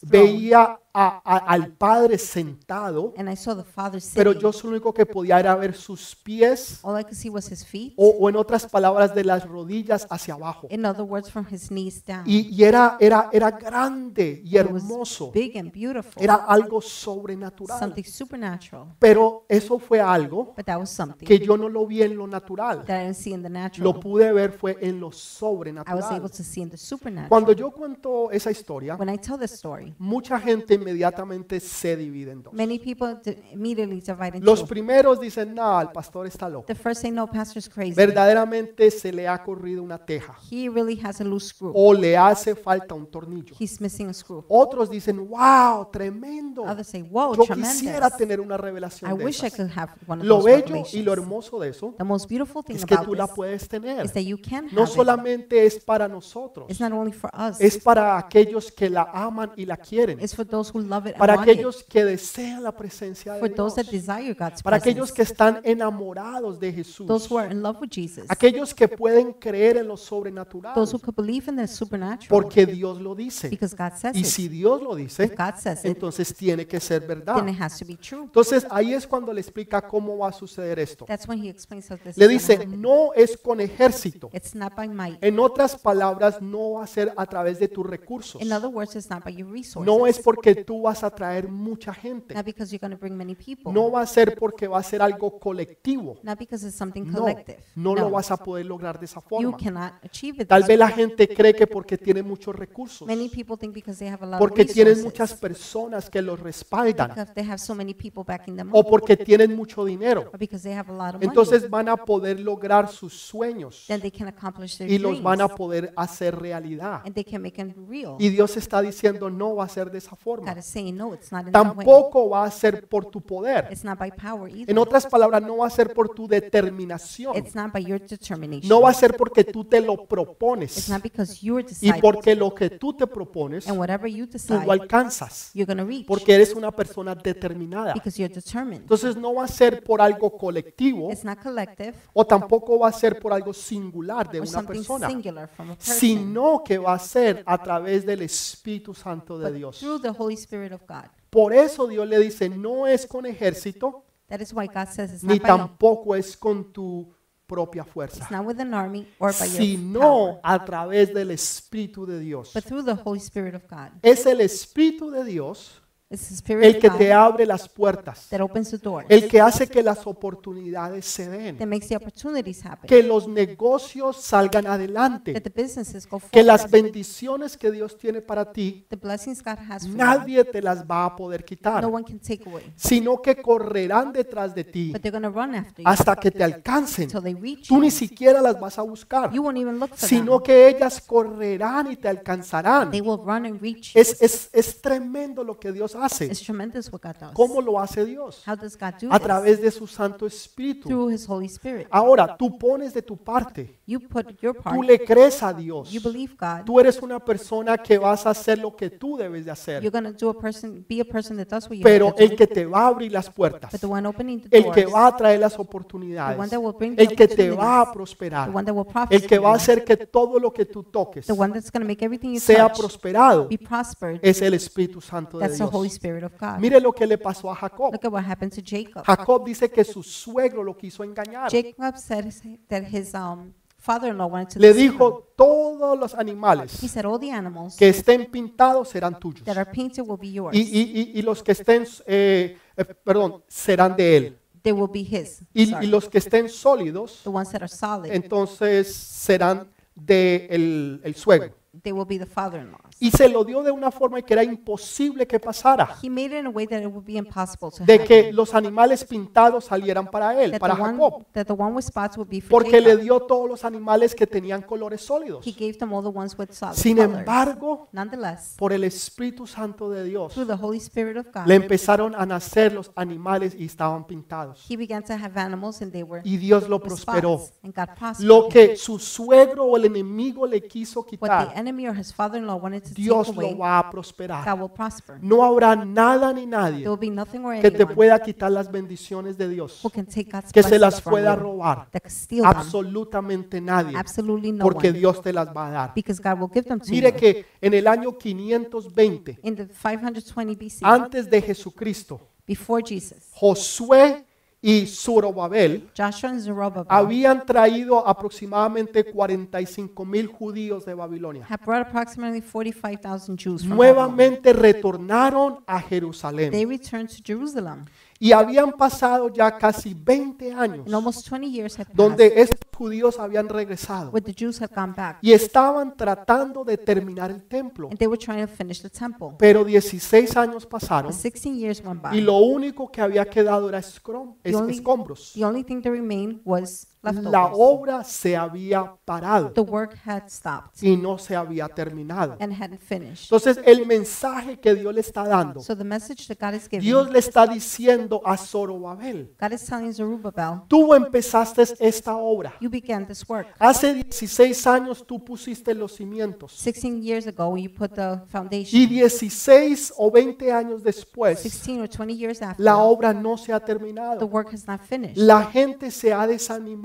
S1: veía a- a- al Padre sentado,
S2: And I saw the Father
S1: pero yo lo único que podía era ver sus pies
S2: All I could see was his feet.
S1: o, o en otras palabras de las rodillas hacia abajo.
S2: In other words, from his knees down.
S1: Y, y era, era, era grande y hermoso.
S2: big and beautiful.
S1: Era algo sobrenatural.
S2: Something supernatural.
S1: Pero eso fue algo
S2: But that was something
S1: que yo no lo vi en lo natural.
S2: that I didn't see in the
S1: Lo
S2: natural.
S1: pude ver fue en lo
S2: I was
S1: sobrenatural.
S2: able to see in the supernatural.
S1: Cuando yo cuento esa historia,
S2: When I tell this story,
S1: mucha gente inmediatamente se divide en dos.
S2: many people immediately divide into
S1: Los
S2: two.
S1: primeros dicen, no, el pastor está loco.
S2: The first say, no, pastor's crazy.
S1: Verdaderamente se le ha corrido una teja
S2: He really has a loose screw.
S1: o le hace falta un tornillo.
S2: He's missing a screw.
S1: Otros dicen, wow, tremendo.
S2: Others say, whoa,
S1: Yo quisiera
S2: tremendous.
S1: tener una
S2: I
S1: revelación de
S2: wish I
S1: esas.
S2: could have one of
S1: Lo
S2: those
S1: bello y lo hermoso de eso
S2: The most beautiful thing
S1: es que
S2: about
S1: tú la puedes tener.
S2: is that you can
S1: No
S2: have it.
S1: solamente es para nosotros,
S2: It's not only for us.
S1: es para aquellos que la aman y la quieren,
S2: It's for those who love it and
S1: para
S2: want it.
S1: aquellos que desean la presencia de
S2: For
S1: Dios,
S2: those that desire God's
S1: para aquellos
S2: presence.
S1: que están enamorados de Jesús,
S2: Those who are in love with Jesus.
S1: aquellos que pueden creer en lo sobrenatural,
S2: Those who could believe in the supernatural.
S1: porque Dios lo dice.
S2: Because God says
S1: Y
S2: it.
S1: si Dios lo dice,
S2: If God says it,
S1: entonces tiene que ser verdad.
S2: then it has to be true.
S1: Entonces ahí es cuando le explica cómo va a suceder esto.
S2: That's when he explains how this
S1: Le
S2: is gonna
S1: dice,
S2: happen.
S1: no es con ejército.
S2: It's not by might.
S1: En otras palabras, no va a ser a través de tus recursos.
S2: In other words, it's not by your resources.
S1: No es porque tú vas a traer mucha gente.
S2: not because you're going to bring many people,
S1: No va a ser porque va a ser algo colectivo.
S2: not because it's something
S1: No,
S2: collective.
S1: no lo vas a poder lograr de esa
S2: you
S1: forma.
S2: cannot achieve it.
S1: Tal vez la gente cree que porque tiene muchos recursos,
S2: Many people think because they have a lot
S1: porque
S2: of
S1: tienen muchas personas que los respaldan
S2: because they have so many people backing them
S1: o porque tienen mucho dinero.
S2: or because they have a lot of money,
S1: Entonces van a poder lograr sus sueños
S2: then they can accomplish their
S1: y los van a poder hacer realidad.
S2: and they can make them real.
S1: Y Dios está diciendo no va a ser de esa forma.
S2: No.
S1: Tampoco va a ser por tu poder. En otras palabras, no va a ser por tu determinación. No va a ser porque tú te lo propones. Y porque lo que tú te propones, tú lo alcanzas. Porque eres una persona determinada. Entonces no va a ser por algo colectivo o tampoco va a ser por algo singular de una persona, sino que va a ser a través del Espíritu Santo de Dios.
S2: Spirit of God.
S1: Por eso Dios le dice, no es con ejército,
S2: That is why God says it's
S1: ni
S2: not by
S1: tampoco es con tu propia fuerza,
S2: it's not with an army or by your
S1: sino
S2: power,
S1: a través del Espíritu de Dios.
S2: but through the Holy Spirit of God.
S1: Es el Espíritu de Dios el que te abre las puertas,
S2: that opens the doors,
S1: el que hace que las oportunidades se den, que los negocios salgan adelante, que las bendiciones que Dios tiene para ti, nadie te las va a poder quitar,
S2: No one can take away,
S1: sino que correrán detrás de ti hasta que te alcancen. Tú ni siquiera las vas a buscar, sino que ellas correrán y te alcanzarán. Es, es, es tremendo lo que Dios hace.
S2: It's tremendous what God does.
S1: ¿Cómo lo hace Dios? A través de su Santo Espíritu. Ahora, tú pones de tu parte, tú le crees a Dios. Tú eres una persona que vas a hacer lo que tú debes de hacer. Pero el que te va a abrir las puertas, el que va a traer las oportunidades, el que te va a prosperar, el que va a hacer que todo lo que tú toques sea prosperado, es el Espíritu Santo de
S2: the Holy. Spirit of God.
S1: Mire lo que le pasó a Jacob.
S2: Look at what happened to Jacob.
S1: Jacob dice que su suegro lo quiso engañar.
S2: Jacob said that his um, father-in-law wanted to
S1: Le dijo, todos los animales
S2: He said, all the animals
S1: que estén pintados serán tuyos.
S2: that are painted will be yours.
S1: Y, y- y- y los que estén, eh, eh, perdón, serán de él.
S2: They will be his.
S1: Y, los que estén sólidos, entonces serán de el, el suegro.
S2: They will be the father-in-laws.
S1: Y se lo dio de una forma que era imposible que pasara.
S2: He made it in a way that it would be impossible to
S1: De que los animales pintados salieran para él,
S2: that,
S1: para
S2: the one,
S1: Jacob.
S2: that the one with spots would be for
S1: Porque le
S2: Jacob.
S1: dio todos los animales que tenían colores sólidos.
S2: He gave them all the ones with solid
S1: Sin
S2: colors.
S1: embargo,
S2: Nonetheless,
S1: por el Espíritu Santo de Dios,
S2: through the Holy Spirit of God,
S1: le empezaron a nacer los animales y estaban pintados.
S2: he began to have animals and they were
S1: Y Dios lo
S2: with
S1: prosperó.
S2: spots, and God prospered
S1: Lo que su suegro o el enemigo le quiso
S2: What the
S1: quitar,
S2: enemy or his father-in-law wanted to
S1: Dios
S2: take
S1: lo va a prosperar.
S2: God will prosper.
S1: No habrá nada ni nadie
S2: There will be nothing or
S1: que te
S2: anyone
S1: pueda quitar las bendiciones de Dios,
S2: who can take God's
S1: que se
S2: blessings
S1: las
S2: from
S1: pueda
S2: you,
S1: robar.
S2: that can steal them.
S1: Absolutamente nadie,
S2: Absolutely no
S1: porque
S2: one,
S1: Dios te las va a dar.
S2: because God will give them to
S1: Mire
S2: you.
S1: que en el año 520
S2: In the 520 BC,
S1: antes de Jesucristo,
S2: before Jesus,
S1: Josué y Zorobabel habían traído aproximadamente 45 mil judíos de Babilonia.
S2: have brought approximately 45,000 Jews from Babylon.
S1: Nuevamente retornaron a Jerusalén Y habían pasado ya casi 20 años
S2: and almost 20 years had passed,
S1: donde estos judíos habían regresado
S2: where the Jews had gone back,
S1: y estaban tratando de terminar el templo.
S2: and they were trying to finish the temple.
S1: Pero 16 años pasaron
S2: But 16 years went
S1: y lo único que había quedado era escrom- es-
S2: The only-
S1: escombros.
S2: The only thing that remained was
S1: La obra se había parado
S2: The work had stopped
S1: y no se había terminado.
S2: and hadn't finished.
S1: Entonces el mensaje que Dios le está dando,
S2: So the message that God is giving,
S1: Dios le está diciendo a Zorobabel,
S2: God is telling Zerubbabel,
S1: tú empezaste esta obra.
S2: you began this work.
S1: Hace 16 años tú pusiste los cimientos
S2: 16 years ago, you put the
S1: y
S2: foundation.
S1: 16 o 20 años después
S2: 16 or 20 years after,
S1: la obra no se ha
S2: the
S1: terminado.
S2: work has not finished.
S1: La gente se ha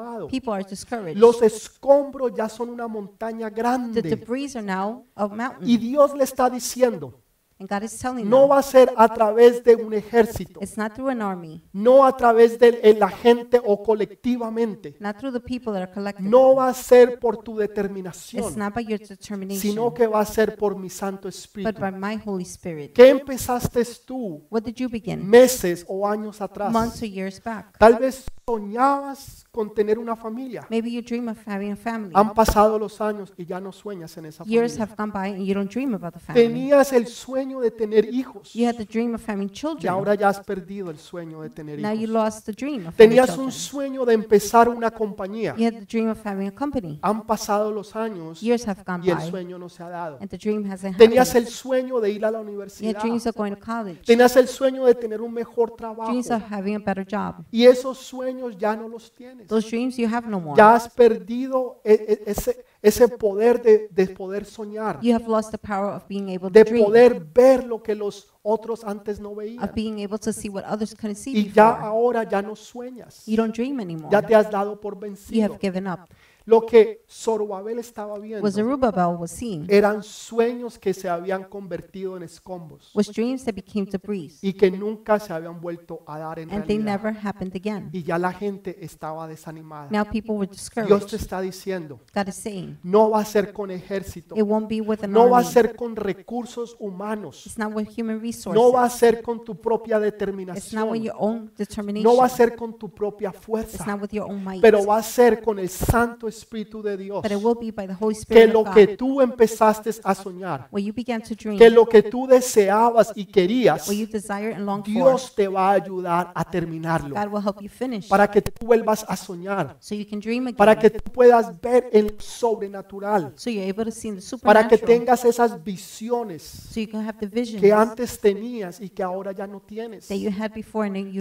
S1: desanimado.
S2: People are discouraged.
S1: Los escombros ya son una montaña
S2: The
S1: grande
S2: debris are now a
S1: y
S2: mountain.
S1: Dios le está diciendo,
S2: And God is telling
S1: no va a ser a través de un ejército,
S2: it's not through an army,
S1: no a través de la gente o colectivamente,
S2: not through the people that are collected.
S1: no va a ser por tu
S2: It's
S1: determinación,
S2: not by your determination,
S1: sino que va a ser por mi Santo
S2: but
S1: Espíritu.
S2: by my Holy Spirit.
S1: ¿Qué empezaste tú
S2: What did you begin?
S1: meses o años atrás?
S2: Months or years back.
S1: Tal vez soñabas con tener una familia.
S2: Maybe you dream of having a family.
S1: Han pasado los años y ya no sueñas en esa
S2: Years
S1: familia.
S2: have gone by and you don't dream about the family.
S1: Tenías el sueño de tener hijos
S2: You had the dream of having
S1: y
S2: children.
S1: ahora ya has perdido el sueño de tener
S2: Now you
S1: hijos.
S2: lost the dream of having
S1: Tenías un
S2: children.
S1: sueño de empezar una compañía.
S2: You had the dream of having a company.
S1: Han pasado los años
S2: Years have gone
S1: y el
S2: by
S1: sueño no se ha dado.
S2: and the dream hasn't
S1: Tenías
S2: happened.
S1: el sueño de ir a la
S2: You had
S1: universidad.
S2: dreams of going to college.
S1: Tenías el sueño de tener un mejor trabajo.
S2: Dreams of having a better job.
S1: Y esos sueños ya no los tienes.
S2: Those dreams you have no more.
S1: Ya has perdido e- e- ese, ese poder de, de poder soñar,
S2: You have lost the power of being able to
S1: de
S2: dream,
S1: poder ver lo que los otros antes no veían.
S2: of being able to see what others couldn't see
S1: Y ya
S2: before.
S1: ahora ya no sueñas.
S2: You don't dream anymore.
S1: Ya te has dado por
S2: You
S1: vencido.
S2: have given up.
S1: Lo que Zorobabel estaba viendo
S2: Was Zerubbabel was seeing
S1: eran sueños que se habían convertido en escombos
S2: was dreams that became debris,
S1: y que nunca se habían vuelto a dar en
S2: and they
S1: realidad.
S2: never happened again.
S1: Y ya la gente estaba desanimada.
S2: Now people were
S1: Dios
S2: discouraged.
S1: te está diciendo,
S2: God is saying
S1: no va a ser con ejército,
S2: it won't be with an
S1: no va a
S2: army.
S1: ser con recursos humanos,
S2: It's not with human
S1: no va a
S2: resources.
S1: ser con tu propia
S2: It's not with
S1: determinación,
S2: your own determination.
S1: no va a ser con tu propia
S2: It's
S1: fuerza,
S2: not with your own might.
S1: pero va a ser con el Santo Espíritu de Dios.
S2: But it will be by the Holy
S1: Que
S2: Spirit
S1: lo que tú empezaste a soñar, que lo que tú deseabas y querías, Dios te va a ayudar a terminarlo.
S2: God will help you finish.
S1: Para que tú vuelvas a soñar,
S2: So you can dream again.
S1: para que tú puedas ver el sobrenatural, para que
S2: supernatural.
S1: tengas esas visiones que antes tenías y que ahora ya no tienes.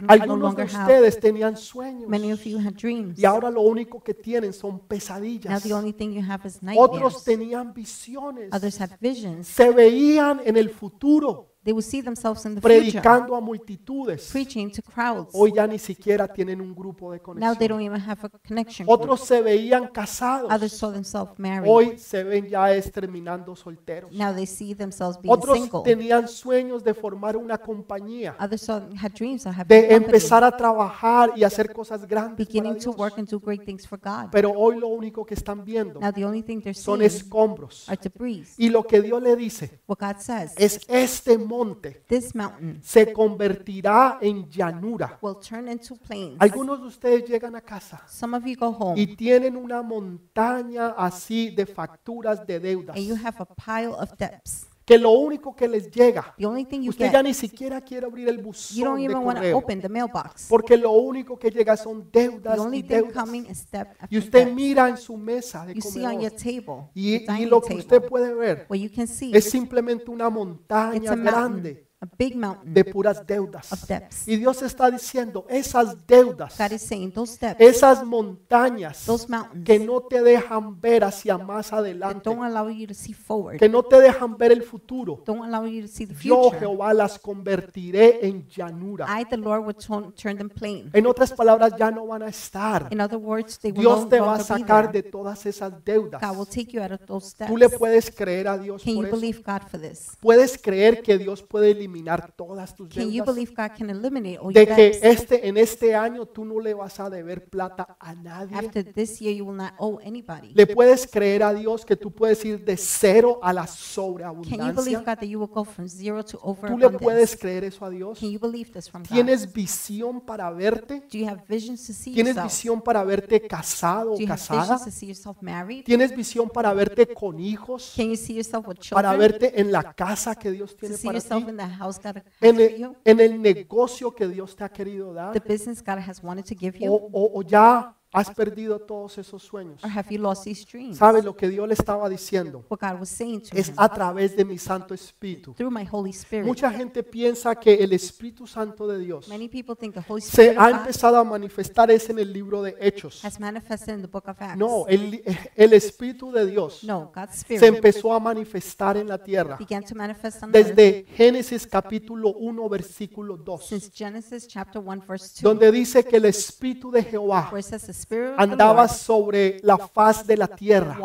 S1: Algunos de ustedes tenían sueños
S2: Many of you had dreams.
S1: y ahora lo único que tienen son
S2: Now
S1: pesadillas.
S2: the only thing you have is
S1: Otros
S2: nightmares.
S1: tenían visiones,
S2: Others had visions.
S1: se veían en el futuro
S2: They would see themselves in the future
S1: predicando a multitudes.
S2: preaching to crowds.
S1: Hoy ya ni siquiera tienen un grupo de
S2: Now they don't even have a connection.
S1: Otros se veían casados.
S2: Others saw themselves married.
S1: Hoy se ven ya es terminando solteros.
S2: Now they see themselves being
S1: Otros
S2: single.
S1: tenían sueños de formar una compañía,
S2: Others saw, had dreams of having a
S1: de
S2: company,
S1: empezar a trabajar y hacer cosas grandes para
S2: beginning to
S1: Dios.
S2: work and do great things for God.
S1: Pero hoy lo único que están viendo
S2: Now the only thing they're
S1: son
S2: seeing
S1: escombros.
S2: are debris.
S1: Y lo que Dios le dice
S2: What God says,
S1: es este monte
S2: this mountain
S1: se convertirá en llanura.
S2: will turn into plains.
S1: Algunos de ustedes llegan a casa
S2: Some of you go home
S1: y tienen una montaña así de facturas de deudas,
S2: and you have a pile of debts.
S1: Que lo único que les llega,
S2: The only thing you
S1: usted ya ni siquiera quiere abrir el
S2: you
S1: buzón
S2: don't
S1: de
S2: even want to
S1: correo,
S2: open the mailbox.
S1: porque lo único que llega son deudas
S2: The only
S1: y
S2: thing
S1: deudas.
S2: coming is debt
S1: Y usted mira en su mesa de
S2: You see on your
S1: comedor
S2: table,
S1: y,
S2: your
S1: y
S2: dining
S1: lo que usted puede ver
S2: you can see
S1: es simplemente una
S2: it's
S1: montaña
S2: a mountain,
S1: grande
S2: a big mountain
S1: de puras deudas.
S2: of debts.
S1: Y Dios está diciendo, esas deudas,
S2: God is saying those debts,
S1: esas montañas
S2: those mountains
S1: que no te dejan ver hacia más adelante,
S2: don't allow you to see forward,
S1: que no te dejan ver el futuro,
S2: don't allow you to see the
S1: yo
S2: future.
S1: Jehová las convertiré en llanura.
S2: I, the Lord, will turn, them plain.
S1: En otras palabras, ya no van a estar.
S2: In other words, they will
S1: Dios te va a sacar de todas esas deudas.
S2: God will take you out of those
S1: Tú le
S2: debts.
S1: puedes creer a Dios
S2: Can
S1: por
S2: you
S1: eso.
S2: believe God for this?
S1: Puedes creer que Dios puede eliminar todas tus
S2: Can you
S1: deudas.
S2: believe God can eliminate all
S1: De
S2: your
S1: que
S2: debts?
S1: este en este año tú no le vas a deber plata a nadie.
S2: After this year, you will not owe anybody.
S1: Le puedes creer a Dios que tú puedes ir de cero a la
S2: Can you believe
S1: sobreabundancia.
S2: God that you will go from zero to
S1: Tú le puedes
S2: overabundance?
S1: creer eso a Dios.
S2: Can you believe this from God?
S1: ¿Tienes visión para verte?
S2: Do you have visions to see
S1: ¿Tienes
S2: yourself?
S1: visión para verte casado o
S2: Do you have
S1: casada?
S2: visions to see yourself married?
S1: ¿Tienes visión para verte con hijos?
S2: Can you see yourself with
S1: Para
S2: children?
S1: verte en la casa que Dios
S2: To
S1: tiene
S2: see
S1: para
S2: yourself
S1: ti?
S2: in the house God has
S1: En
S2: for
S1: el,
S2: you?
S1: en el negocio que Dios te ha querido dar.
S2: The business God has wanted to give you?
S1: O, o- o ya has perdido todos esos sueños.
S2: Or have you lost these dreams?
S1: ¿Sabes lo que Dios le estaba diciendo?
S2: What God was saying to
S1: Es
S2: him
S1: a través de mi Santo Espíritu.
S2: through my Holy Spirit.
S1: Mucha gente piensa que el Espíritu Santo de Dios
S2: Many people think the Holy
S1: se ha empezado a manifestar es en el libro de Hechos.
S2: has manifested in the book of Acts.
S1: No, el, el Espíritu de Dios
S2: No, God's
S1: se empezó a manifestar en la tierra
S2: began to manifest on the earth
S1: desde Génesis capítulo 1 versículo 2,
S2: since Genesis chapter 1 verse 2,
S1: donde dice que el Espíritu de Jehová
S2: where it says the Spirit of the
S1: andaba sobre la faz de la tierra.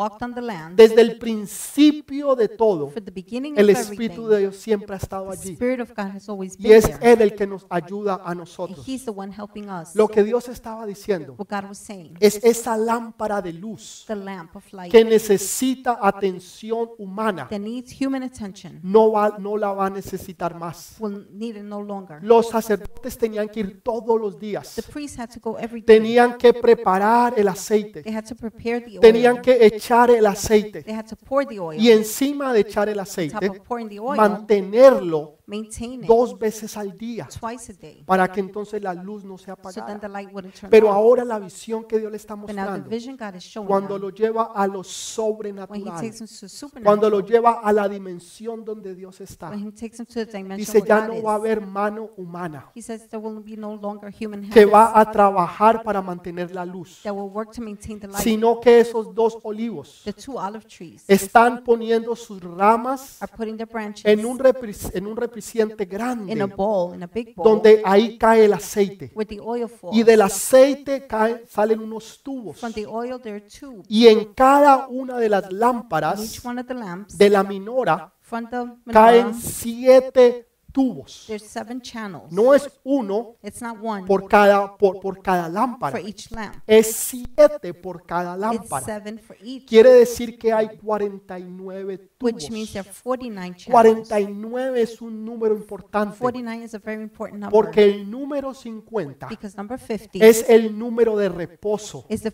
S1: Desde el principio de todo, el Espíritu de Dios siempre ha estado allí.
S2: Spirit of God has always
S1: Y
S2: been
S1: es. Él el que nos ayuda a nosotros.
S2: He's the one helping us.
S1: Lo que Dios estaba diciendo
S2: What God was saying,
S1: es esa lámpara de luz que necesita atención humana.
S2: that needs human attention
S1: No, va, no la va a necesitar más.
S2: will need it no longer.
S1: Los sacerdotes tenían que ir todos los
S2: The
S1: días.
S2: priests had to go every day.
S1: Tenían que preparar el aceite.
S2: They had to prepare the
S1: Tenían
S2: oil.
S1: que echar el aceite.
S2: They had to pour the oil.
S1: Y encima de echar el aceite, mantenerlo
S2: maintain it
S1: dos veces al día
S2: twice a day
S1: para que entonces la luz no se
S2: so then
S1: apagara.
S2: the light wouldn't turn
S1: Pero
S2: off.
S1: ahora la visión que Dios le está
S2: But now the
S1: mostrando,
S2: vision God is showing
S1: cuando
S2: them,
S1: lo lleva a lo
S2: when He
S1: sobrenatural,
S2: takes them to
S1: cuando lo lleva a la dimensión donde Dios está,
S2: when He takes them to the dimension
S1: dice
S2: where
S1: ya
S2: God
S1: no va a
S2: is,
S1: haber mano humana
S2: He says there will be no longer human
S1: que
S2: hands
S1: va a trabajar para mantener la luz,
S2: that will work to maintain the light.
S1: sino que esos dos olivos
S2: The two olive trees
S1: están poniendo sus ramas
S2: are putting their branches
S1: en un, repri- en un recipiente
S2: in a
S1: grande
S2: bowl, in a big bowl,
S1: donde ahí cae el aceite
S2: where the oil falls.
S1: y del aceite caen, salen unos tubos
S2: From the oil there are tubes.
S1: y en cada una de las
S2: each
S1: lámparas
S2: one of the lamps,
S1: de la minora
S2: from the
S1: caen
S2: menorah,
S1: siete tubos.
S2: there's seven channels.
S1: No es uno
S2: It's not one
S1: por cada, por, por cada
S2: for
S1: lámpara,
S2: each lamp.
S1: es siete por cada
S2: It's
S1: lámpara.
S2: seven for each,
S1: Quiere decir que hay 49
S2: which means
S1: tubos.
S2: there are 49 channels.
S1: 49 es un número importante
S2: 49 is a very important number
S1: porque el número 50
S2: because number 50
S1: es el número de reposo.
S2: is the,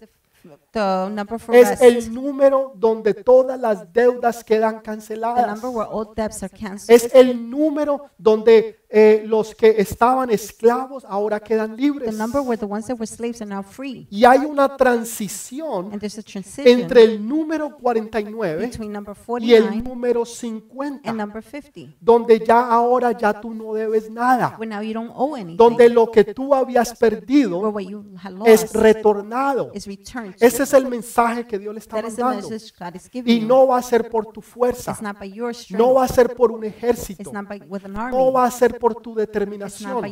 S2: the number for
S1: Es el número donde todas las deudas quedan
S2: the
S1: canceladas.
S2: number where all debts are canceled,
S1: Es el número donde eh, los que estaban esclavos ahora quedan
S2: the
S1: libres.
S2: number where the ones that were slaves now free.
S1: Y hay una transición
S2: And there's a transition
S1: entre el número 49
S2: between number
S1: y el
S2: 49
S1: número
S2: and
S1: 50,
S2: number 50,
S1: donde ya ahora ya tú no debes nada,
S2: where now you don't owe anything,
S1: donde lo que tú habías
S2: where
S1: perdido
S2: what you had
S1: es
S2: lost
S1: retornado.
S2: is returned. to
S1: Ese es el mensaje que Dios le está
S2: That is the
S1: mandando.
S2: message God is
S1: Y
S2: you.
S1: no va a ser por tu fuerza,
S2: It's not by your strength.
S1: no va a ser por un ejército,
S2: It's not by with an
S1: no va a ser por tu determinación,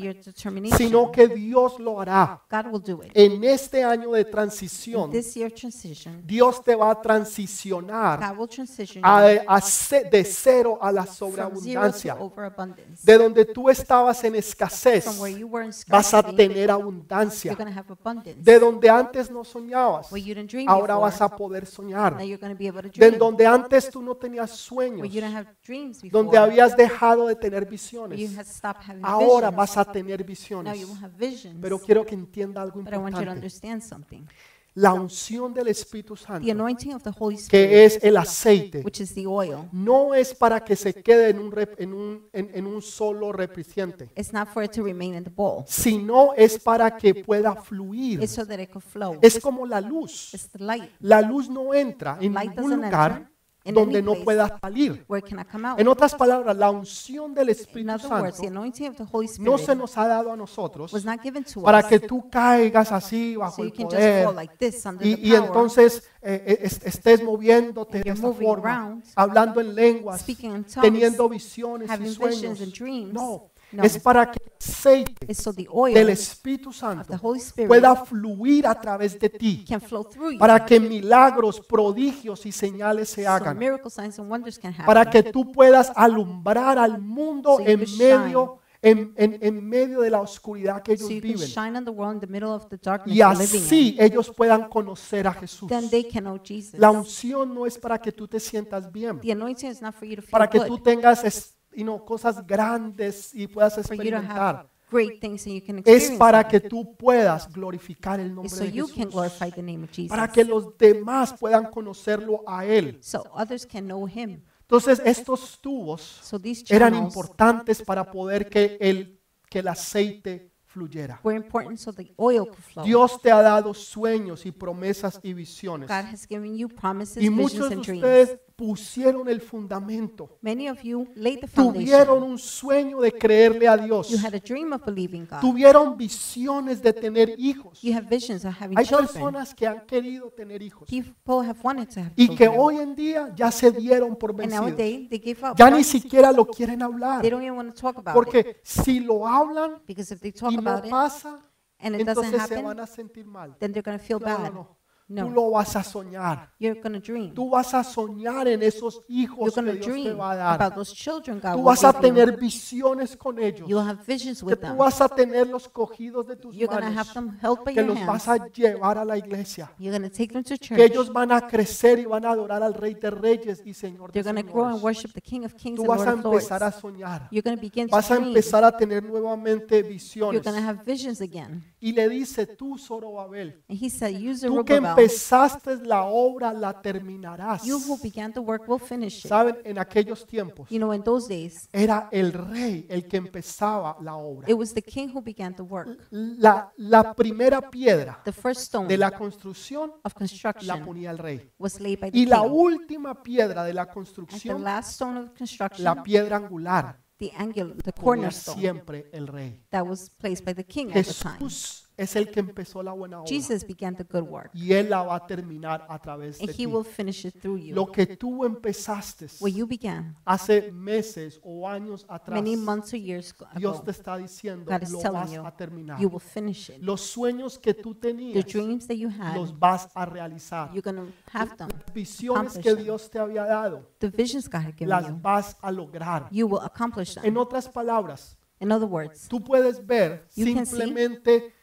S1: sino que Dios lo hará. En este año de transición, Dios te va a transicionar a- a de cero a la sobreabundancia. De donde tú estabas en escasez, vas a tener abundancia. De donde antes no soñabas, ahora vas a poder soñar. De donde antes tú no tenías sueños, donde habías dejado de tener visiones,
S2: having
S1: ahora
S2: visions.
S1: vas a tener
S2: Now
S1: visiones.
S2: you will have visions.
S1: Pero quiero que entienda algo
S2: But I want you to
S1: importante.
S2: understand something.
S1: La unción del Espíritu
S2: The
S1: Santo,
S2: anointing of the Holy Spirit,
S1: que es el aceite,
S2: which is the oil,
S1: no es para que se quede en un, rep- en un, en- en un solo recipiente,
S2: it's not for it to remain in the bowl.
S1: sino es para que pueda fluir.
S2: It's so that it could flow.
S1: Es como la luz.
S2: It's the light.
S1: La luz no entra en
S2: Light
S1: ningún
S2: doesn't
S1: lugar
S2: enter
S1: donde no pueda salir.
S2: where it cannot come out.
S1: En otras palabras, la unción del Espíritu Santo
S2: anointing of the Holy
S1: no se
S2: Spirit
S1: nos ha dado a nosotros
S2: was not given to
S1: para
S2: us
S1: que tú caigas así bajo el poder y, y entonces eh, eh, es- estés moviéndote
S2: And
S1: de esta forma, hablando en lenguas,
S2: speaking in tongues,
S1: teniendo visiones y sueños. No,
S2: No.
S1: es para que el aceite
S2: so
S1: del Espíritu Santo pueda fluir a través de ti para que milagros, prodigios y señales se hagan, para que tú puedas alumbrar al mundo
S2: So
S1: en medio, en, en- en medio de la oscuridad que ellos
S2: so
S1: viven. Y así ellos puedan conocer a Jesús. La unción no es para que tú te sientas bien, para que tú tengas you know, cosas grandes y puedas experimentar.
S2: great things and you can
S1: Es
S2: experience
S1: para
S2: them.
S1: que tú puedas glorificar el nombre
S2: so
S1: de Jesús. Para que los demás puedan conocerlo a Él.
S2: so others can know him.
S1: Entonces estos tubos
S2: So these
S1: eran importantes para poder que el, que el aceite fluyera.
S2: were important so the oil could flow.
S1: Dios te ha dado sueños y promesas y visiones.
S2: God has given you promises,
S1: Y
S2: visions,
S1: muchos de ustedes pusieron el fundamento.
S2: Many of you laid the.
S1: Tuvieron un sueño de creerle a Dios.
S2: You had a dream of believing God.
S1: Tuvieron visiones de tener hijos.
S2: You have visions of having
S1: Hay
S2: children.
S1: personas que han querido tener hijos
S2: People have wanted to have
S1: y que hoy en día ya se dieron por
S2: and
S1: vencidos.
S2: nowadays they give up.
S1: Ya ni siquiera lo quieren hablar.
S2: They don't even want to talk about it.
S1: Porque si lo hablan
S2: Because if they talk
S1: y no
S2: about it
S1: pasa,
S2: and it doesn't
S1: entonces se
S2: happen,
S1: van a sentir mal.
S2: then they're going to feel
S1: No, no,
S2: bad.
S1: no. Tú
S2: No,
S1: lo vas a soñar.
S2: you're to dream.
S1: Tú vas a soñar en esos
S2: You're
S1: hijos que
S2: to
S1: Dios te va a dar.
S2: about those children God
S1: Tú vas a tener visiones con ellos.
S2: You'll have visions
S1: Que
S2: with
S1: tú
S2: them.
S1: vas a tenerlos cogidos de tus
S2: You're going to have
S1: manos.
S2: them held by
S1: Que
S2: your
S1: los
S2: hands.
S1: vas a llevar a la iglesia.
S2: You're to take them to
S1: Que
S2: church.
S1: ellos van a crecer y van a adorar al Rey de Reyes y Señor de
S2: going to grow and worship the King of Kings
S1: Tú
S2: and
S1: vas
S2: Lord
S1: a
S2: of Lords.
S1: empezar a soñar.
S2: You're to begin to
S1: Vas a
S2: dream.
S1: empezar a tener nuevamente
S2: You're
S1: visiones.
S2: going to have visions again.
S1: Y le dice, tú, Zorobabel,
S2: And he said, You
S1: tú que empezaste la obra, la terminarás. Saben, en aquellos tiempos era el rey el que empezaba la obra.
S2: it was the king who began the work.
S1: La, la primera piedra
S2: The first stone
S1: de la construcción la ponía el rey. Y la última piedra de la construcción, la piedra angular,
S2: the angular, the cornerstone,
S1: siempre el rey.
S2: that was placed by the king at the time.
S1: Jesús es el que empezó la buena obra.
S2: Jesus began the good work,
S1: Y Él la va a terminar a través de
S2: and he
S1: ti.
S2: will finish it through you.
S1: Lo que tú empezaste
S2: you began
S1: hace meses o años atrás,
S2: many months or years
S1: Dios
S2: ago,
S1: te está diciendo,
S2: God is
S1: lo
S2: telling
S1: vas
S2: you,
S1: a terminar.
S2: you will finish it.
S1: Los sueños que tú
S2: The
S1: tenías,
S2: dreams that you had,
S1: los vas a realizar.
S2: you're going to have them.
S1: Las visiones que
S2: accomplish them.
S1: Dios te había dado,
S2: The visions God had given
S1: las
S2: you,
S1: vas a lograr.
S2: you will accomplish
S1: En
S2: them.
S1: otras palabras,
S2: In other words,
S1: tú puedes ver
S2: You can see
S1: simplemente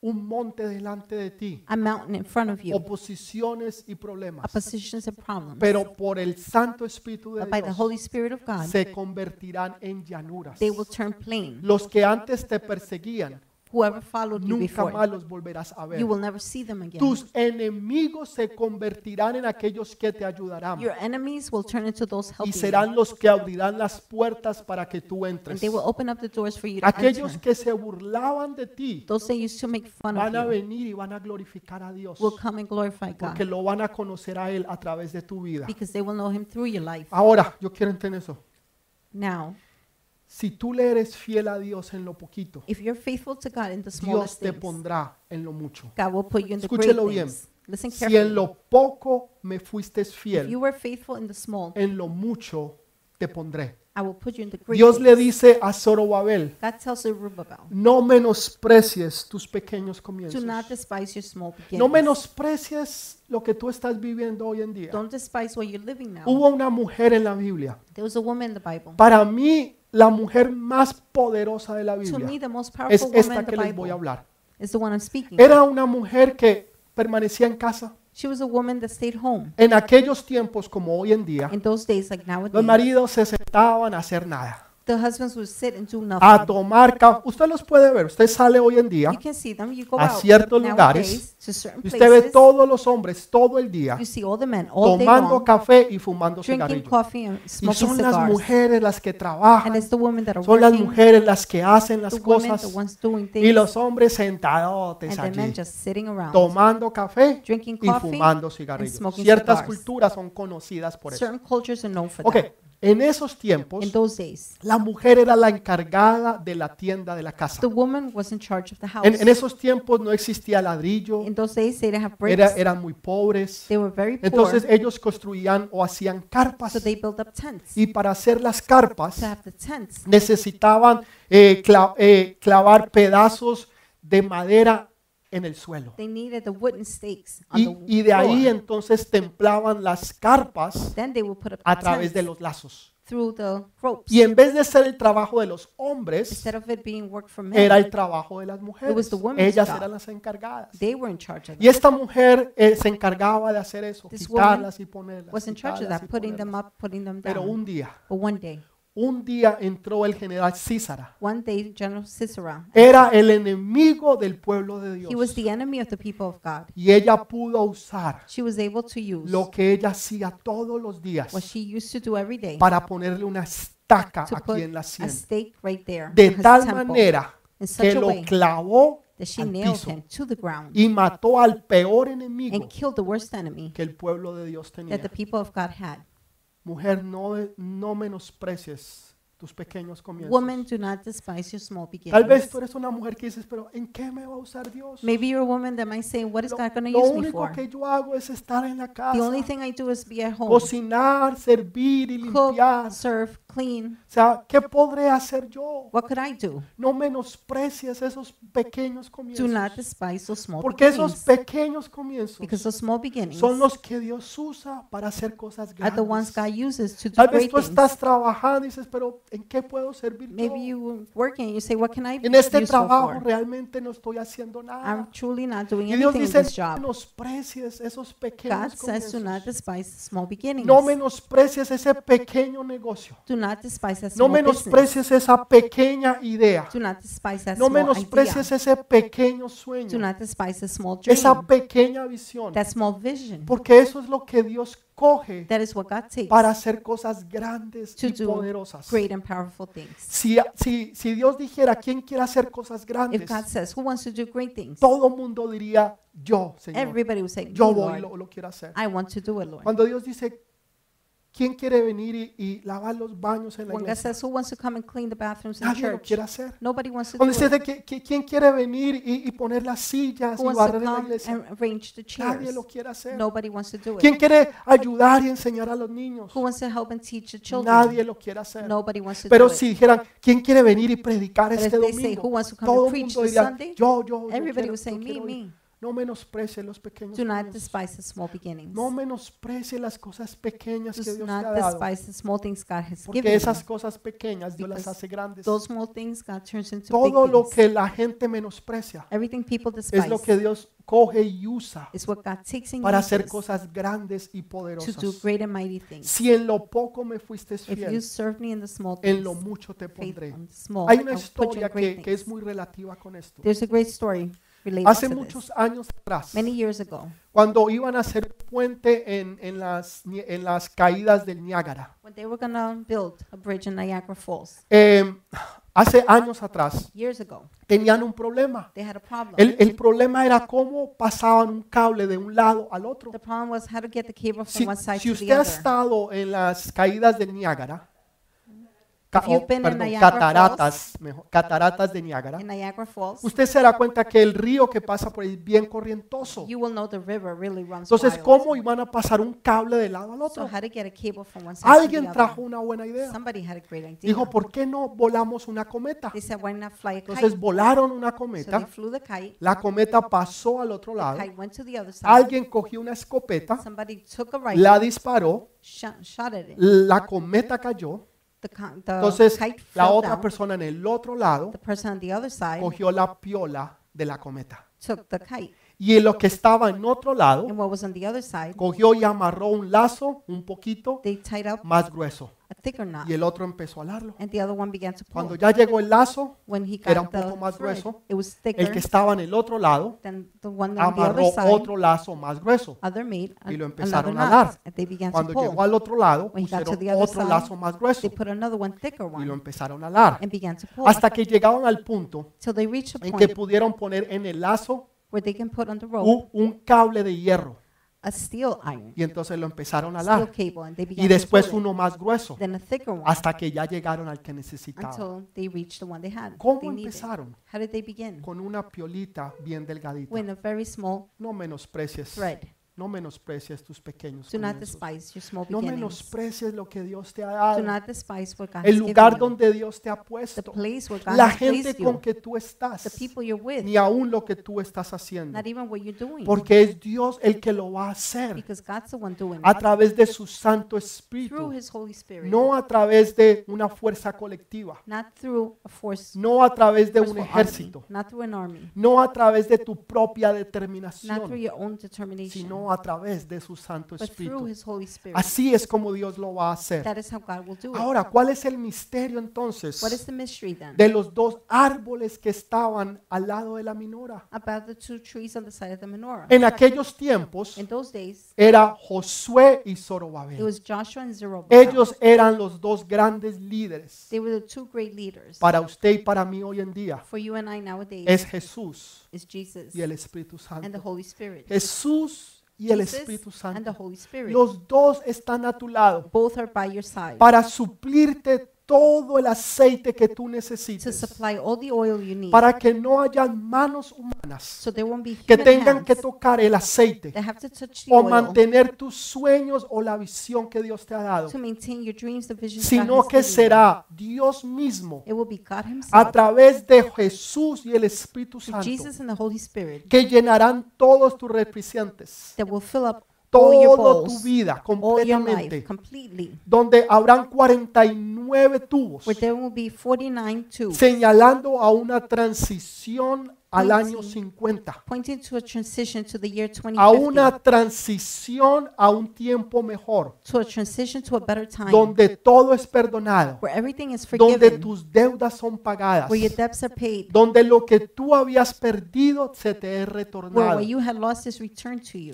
S1: un monte delante de ti,
S2: a mountain in front of you,
S1: oposiciones y problemas,
S2: oppositions and problems.
S1: pero por el Santo Espíritu de
S2: But by the
S1: Dios
S2: Holy Spirit of God,
S1: se convertirán en llanuras.
S2: they will turn plain.
S1: Los que antes te perseguían,
S2: Whoever followed you
S1: nunca
S2: before,
S1: más los volverás a ver.
S2: you will never see them again.
S1: Tus enemigos se convertirán en aquellos que te ayudarán
S2: Your enemies will turn into those
S1: y
S2: helping
S1: serán los que abrirán las puertas para que tú
S2: and
S1: entres.
S2: they will open up the doors for you to
S1: Aquellos
S2: enter.
S1: que se burlaban de ti
S2: Those that used to make fun
S1: van a
S2: of you
S1: venir y van a glorificar a Dios
S2: will come and glorify
S1: porque
S2: God
S1: lo van a conocer a Él a través de tu vida.
S2: because they will know Him through your life.
S1: Ahora, yo quiero entender eso.
S2: Now,
S1: Si tú le eres fiel a Dios en lo poquito,
S2: if you're faithful to God in the
S1: Dios
S2: smallest
S1: te
S2: things,
S1: pondrá en lo mucho.
S2: God will put you in the great
S1: Escúchelo bien.
S2: things. Listen
S1: Si en
S2: carefully.
S1: lo poco me fuiste
S2: If you
S1: fiel,
S2: were faithful in the small,
S1: en lo mucho te pondré.
S2: I will put you in the great
S1: Dios le
S2: things.
S1: dice a Zorobabel,
S2: God tells Zerubbabel,
S1: no menosprecies tus pequeños
S2: do
S1: comienzos.
S2: not despise your small
S1: No
S2: beginnings.
S1: menosprecies lo que tú estás viviendo hoy en día.
S2: Don't despise where you're living now.
S1: Hubo una mujer en la Biblia.
S2: There was a woman in the Bible.
S1: Para mí, la mujer más poderosa de la Biblia es esta que les voy a hablar. Era una mujer que permanecía en casa.
S2: She was a woman that stayed home.
S1: En aquellos tiempos, como hoy en día, los maridos se sentaban a hacer nada,
S2: the husbands would sit and do
S1: a
S2: nothing.
S1: tomar café. Usted los puede ver. Usted sale hoy en día
S2: You can see them. You go
S1: a
S2: out
S1: ciertos
S2: nowadays
S1: lugares
S2: to certain
S1: y usted ve
S2: places.
S1: todos los hombres todo el día
S2: You see all the men all day
S1: tomando
S2: long
S1: café y fumando
S2: drinking
S1: cigarrillos.
S2: coffee and
S1: Y
S2: smoking
S1: son las
S2: cigars.
S1: mujeres las que
S2: And
S1: trabajan,
S2: it's the women that are
S1: son las
S2: working,
S1: mujeres las que hacen
S2: the
S1: las
S2: women, the
S1: cosas
S2: ones doing
S1: y
S2: things,
S1: los hombres sentadotes
S2: and the men
S1: allí
S2: just sitting around,
S1: tomando café
S2: drinking
S1: y
S2: coffee.
S1: fumando cigarrillos.
S2: smoking
S1: Ciertas
S2: cigars.
S1: culturas son conocidas por eso.
S2: Certain cultures are known for
S1: Ok,
S2: that.
S1: En esos tiempos
S2: In those days,
S1: la mujer era la encargada de la tienda de la casa.
S2: the woman was in charge of the house.
S1: En, en esos tiempos no existía ladrillo,
S2: In those days, they didn't have bricks.
S1: era, eran muy pobres.
S2: They were very poor,
S1: Entonces ellos construían o hacían carpas
S2: so they built up tents.
S1: y para hacer las carpas
S2: To have the tents,
S1: necesitaban eh, cla- eh, clavar pedazos de madera en el suelo.
S2: they needed the wooden stakes on
S1: Y,
S2: the
S1: y de ahí
S2: floor.
S1: entonces templaban las carpas
S2: Then they would put up
S1: a través de los lazos.
S2: through the ropes.
S1: Y en vez de ser el trabajo de los hombres,
S2: Instead of it being work for men,
S1: era el trabajo de las
S2: It was
S1: mujeres. Ellas
S2: job.
S1: eran las encargadas.
S2: they were in charge of
S1: Y esta mujer eh, se encargaba de hacer eso,
S2: This
S1: quitarlas y ponerlas.
S2: was in charge of
S1: quitarlas
S2: that,
S1: y
S2: putting them
S1: ponerlas.
S2: up, putting them
S1: Pero
S2: down.
S1: un día,
S2: But one day,
S1: un día entró el general Císara.
S2: one day, General Sisera,
S1: Era el enemigo del pueblo de
S2: he was
S1: Dios.
S2: the enemy of the people of God.
S1: Y ella pudo usar
S2: She was able to use
S1: lo que ella hacía todos los días
S2: what she used to do every day
S1: para ponerle una estaca
S2: to put
S1: aquí en la
S2: a
S1: sien.
S2: stake right there
S1: De
S2: in his
S1: tal
S2: temple
S1: manera
S2: in such
S1: que
S2: a
S1: lo
S2: way
S1: clavó
S2: that she
S1: al
S2: nailed
S1: piso
S2: him to the ground
S1: y mató al peor enemigo
S2: and killed the worst enemy
S1: que el pueblo de Dios tenía.
S2: that the people of God had.
S1: Mujer, no, no menosprecies tus pequeños comienzos.
S2: Woman, do not despise your small
S1: Tal vez
S2: beginnings.
S1: tú eres una mujer que dices, pero ¿en qué me va a usar Dios?
S2: Maybe you're a woman that might say, What is
S1: Lo,
S2: God going to
S1: lo
S2: use me
S1: único
S2: for?
S1: que yo hago es estar en la casa,
S2: The only thing I do is be at home,
S1: cocinar, servir y
S2: cook,
S1: limpiar.
S2: serve, clean.
S1: O sea, ¿qué podré hacer yo?
S2: What could I do?
S1: No menosprecies esos pequeños
S2: Do
S1: comienzos.
S2: not despise those small
S1: Porque esos
S2: beginnings.
S1: pequeños comienzos
S2: Because those small beginnings
S1: son los que Dios usa para hacer cosas
S2: are the ones
S1: grandes.
S2: God uses to do
S1: Tal vez
S2: great
S1: tú
S2: things.
S1: estás trabajando y dices, pero ¿en qué puedo servir yo?
S2: Maybe you were working and you say, What can I be
S1: En este
S2: useful
S1: trabajo
S2: for?
S1: realmente no estoy haciendo
S2: I'm
S1: nada.
S2: truly not doing
S1: Y Dios
S2: anything in
S1: dice,
S2: this
S1: no
S2: job.
S1: menosprecies esos
S2: God
S1: pequeños
S2: says, Do not
S1: comienzos.
S2: despise the small beginnings.
S1: No menosprecies ese pequeño negocio.
S2: Do not despise that
S1: No
S2: small
S1: menosprecies esa pequeña idea.
S2: Do not despise that
S1: No
S2: small
S1: menosprecies
S2: idea.
S1: ese pequeño
S2: Do
S1: sueño.
S2: not despise small dream.
S1: Esa pequeña visión.
S2: That small vision.
S1: Porque eso es lo que Dios coge
S2: That is what God takes
S1: para hacer cosas grandes
S2: to
S1: y
S2: do
S1: poderosas.
S2: great and powerful things.
S1: Si, si, si Dios dijera, ¿quién quiere hacer cosas
S2: If
S1: grandes?
S2: God says, Who wants to do great things?
S1: Todo mundo diría, yo, Señor.
S2: Everybody will say,
S1: Yo
S2: "Me,
S1: voy y
S2: Lord.
S1: lo, lo quiero hacer.
S2: I want to do it, Lord.
S1: Cuando Dios dice, ¿quién quiere venir y, y lavar los baños en la
S2: When God
S1: iglesia?
S2: says, Who wants to come and clean the bathrooms in
S1: Nadie lo
S2: church?
S1: quiere hacer.
S2: Nobody wants to do
S1: Cuando dice,
S2: it.
S1: de que- que- ¿quién quiere venir y, y poner las sillas
S2: Who
S1: y
S2: wants to
S1: barrer en la
S2: come
S1: iglesia?
S2: and arrange the
S1: Nadie
S2: chairs?
S1: lo quiere hacer.
S2: Nobody wants to do
S1: ¿Quién
S2: it.
S1: quiere ayudar y enseñar a los niños?
S2: Who wants to help and teach the children?
S1: Nadie lo quiere hacer.
S2: Nobody wants to
S1: Pero
S2: do it.
S1: si dijeran, ¿quién quiere venir y predicar
S2: But
S1: este
S2: if they say,
S1: domingo?
S2: Who wants to come
S1: Todo
S2: and
S1: el
S2: preach
S1: mundo
S2: this
S1: diría,
S2: Sunday?
S1: yo, yo, yo
S2: Everybody
S1: quiero,
S2: will say,
S1: yo
S2: Me,
S1: quiero ir".
S2: me.
S1: No menosprecie los pequeños
S2: Do not despise the small beginnings.
S1: No menosprecie las cosas pequeñas que Dios te ha dado.
S2: despise the small things God has
S1: Porque
S2: given
S1: esas cosas pequeñas Dios las hace grandes.
S2: Those small things God turns into
S1: Todo
S2: big
S1: lo
S2: things.
S1: que la gente menosprecia
S2: Everything people
S1: es
S2: despise
S1: lo que Dios coge y usa
S2: is what God takes and
S1: para hacer
S2: uses
S1: cosas grandes y
S2: to do
S1: poderosas.
S2: great and mighty things.
S1: Si en lo poco me fuiste
S2: If you
S1: fiel,
S2: serve me in the small
S1: en
S2: things,
S1: lo mucho te
S2: faith
S1: pondré.
S2: on the small,
S1: Hay una
S2: will put you in
S1: historia
S2: great
S1: que, que es
S2: things.
S1: muy relativa con esto.
S2: There's a great story
S1: Hace muchos años atrás,
S2: Many years ago,
S1: cuando iban a hacer puente en, en las, en las caídas del Niágara,
S2: when they were going to build a bridge in Niagara Falls,
S1: eh, hace años atrás,
S2: years ago,
S1: tenían un problema.
S2: they had a problem.
S1: El, el problema era cómo pasaban un cable de un lado al otro.
S2: The problem was how to get the cable from
S1: Si,
S2: one side
S1: si
S2: to
S1: usted ha estado en las caídas del Niágara, ca-
S2: If you've
S1: o,
S2: been in
S1: perdón, cataratas, mejor, cataratas de Niágara,
S2: Falls,
S1: usted se dará cuenta que el río que pasa por ahí es bien corrientoso.
S2: you will know the river really runs
S1: Entonces,
S2: wild.
S1: ¿cómo iban a pasar un cable de lado al
S2: So
S1: otro?
S2: how to get a cable from one side to the
S1: Alguien trajo una buena idea.
S2: Somebody had a great idea.
S1: Dijo, ¿por qué no volamos una cometa?
S2: Said?
S1: Entonces volaron una
S2: so
S1: cometa,
S2: the kite.
S1: la cometa pasó al otro lado, alguien cogió una escopeta,
S2: Somebody took a rifle,
S1: la disparó, la cometa cayó,
S2: The, co- the
S1: entonces la otra
S2: down.
S1: persona en el otro lado
S2: The person on the other side
S1: cogió la piola de la cometa.
S2: took the kite.
S1: Y en lo que estaba en otro lado,
S2: And what was on the other side,
S1: cogió y amarró un lazo un poquito
S2: they tied up
S1: más grueso.
S2: a thicker knot.
S1: Y el otro empezó a alarlo.
S2: And the other one began to pull.
S1: Cuando ya llegó el lazo,
S2: When he
S1: era un poco más
S2: thread,
S1: grueso,
S2: it was
S1: el
S2: thicker
S1: que estaba en el otro lado
S2: than the one on the
S1: amarró
S2: other side.
S1: otro lazo más grueso.
S2: Other made
S1: y lo
S2: an-
S1: empezaron a
S2: knot.
S1: dar.
S2: And they began to
S1: Cuando
S2: pull.
S1: llegó al otro lado,
S2: When he got to
S1: pusieron
S2: the other
S1: otro
S2: side,
S1: lazo más grueso
S2: They put another one thicker
S1: y lo
S2: one
S1: empezaron a alar.
S2: and began to pull.
S1: Hasta que llegaron al punto
S2: Till they reached a
S1: en que
S2: point
S1: pudieron poner en el lazo
S2: where they can put on the rope
S1: un, un cable de hierro.
S2: a steel iron,
S1: Y entonces lo empezaron a
S2: steel
S1: alar.
S2: cable, and they began
S1: Y
S2: to
S1: después
S2: it.
S1: uno más grueso.
S2: Then a thicker one
S1: Hasta que ya llegaron al que necesitaban.
S2: until they reached the one they had.
S1: ¿Cómo
S2: they needed.
S1: empezaron?
S2: How did they begin?
S1: Con una piolita bien delgadita.
S2: With a very small
S1: No menosprecies.
S2: thread.
S1: No menosprecies tus pequeños
S2: Do not
S1: comienzos.
S2: despise your small
S1: No
S2: beginnings.
S1: menosprecies lo que Dios te ha
S2: Do
S1: dado.
S2: not despise what God
S1: El
S2: has
S1: lugar
S2: given you.
S1: donde Dios te ha
S2: The
S1: puesto.
S2: place where God
S1: La
S2: has
S1: gente
S2: placed
S1: con
S2: you.
S1: que tú estás.
S2: The people you're with.
S1: Ni aún lo que tú estás haciendo.
S2: Not even what you're doing.
S1: Porque es Dios el que lo va a hacer
S2: Because God's the one doing
S1: a
S2: it.
S1: través de su Santo
S2: Through
S1: Espíritu.
S2: His Holy Spirit.
S1: No a través de una fuerza colectiva.
S2: Not through a force.
S1: No a través de un
S2: forceful army,
S1: ejército.
S2: Not through an army.
S1: No a través de tu propia
S2: Not through
S1: determinación.
S2: your own determination.
S1: Sino a través de su Santo Espíritu.
S2: His Holy Spirit.
S1: Así es como Dios lo va a hacer.
S2: That is how God will do it.
S1: Ahora, ¿cuál es el misterio entonces de los dos árboles que estaban al lado de la minora? En aquellos tiempos era Josué y Zorobabel. Ellos eran los dos grandes líderes. Para usted y para mí hoy en día es Jesús y el Espíritu Santo. Jesús y el Espíritu Santo.
S2: Holy Spirit.
S1: Los dos están a tu lado
S2: Both are by your side
S1: para suplirte todo el aceite que tú necesites para que no haya manos humanas que tengan que tocar el aceite o mantener tus sueños o la visión que Dios te ha dado, sino que será Dios mismo a través de Jesús y el Espíritu Santo que llenarán todos tus recipientes, toda tu vida completamente, donde habrán 49 tubos.
S2: Where there will be 49 tubes,
S1: señalando a una transición al año
S2: Pointing.
S1: 50,
S2: pointing to a transition to the year
S1: a
S2: 2050,
S1: una transición a un tiempo mejor, donde todo es perdonado,
S2: where everything is
S1: donde tus deudas son pagadas, donde lo que tú habías perdido se te es retornado.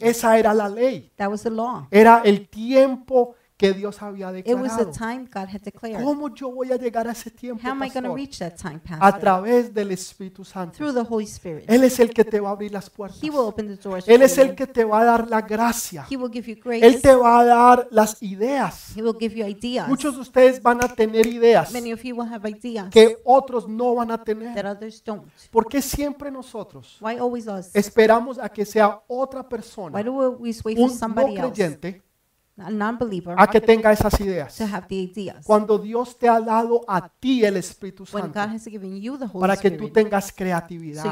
S1: Esa era la ley,
S2: That was the law.
S1: era el tiempo que Dios había
S2: It was the
S1: declarado.
S2: time God had declared.
S1: ¿Cómo yo voy a llegar a ese tiempo,
S2: How am I going to
S1: pastor?
S2: reach that time,
S1: A través del Espíritu Santo.
S2: Through the Holy Spirit.
S1: Él es el que te va a abrir las puertas.
S2: He will open the doors
S1: Él es el que te va a dar la gracia.
S2: He will give you
S1: Él
S2: grace.
S1: te va a dar las ideas.
S2: He will give you ideas.
S1: Muchos de ustedes van a tener ideas
S2: Many of you will have ideas
S1: que otros no van a
S2: that
S1: tener.
S2: others don't.
S1: ¿Por qué siempre nosotros
S2: Why always us?
S1: esperamos a que sea otra persona,
S2: do we always wait for
S1: un no creyente,
S2: a
S1: que tenga esas ideas? Cuando Dios te ha dado a ti el Espíritu Santo para que tú tengas creatividad,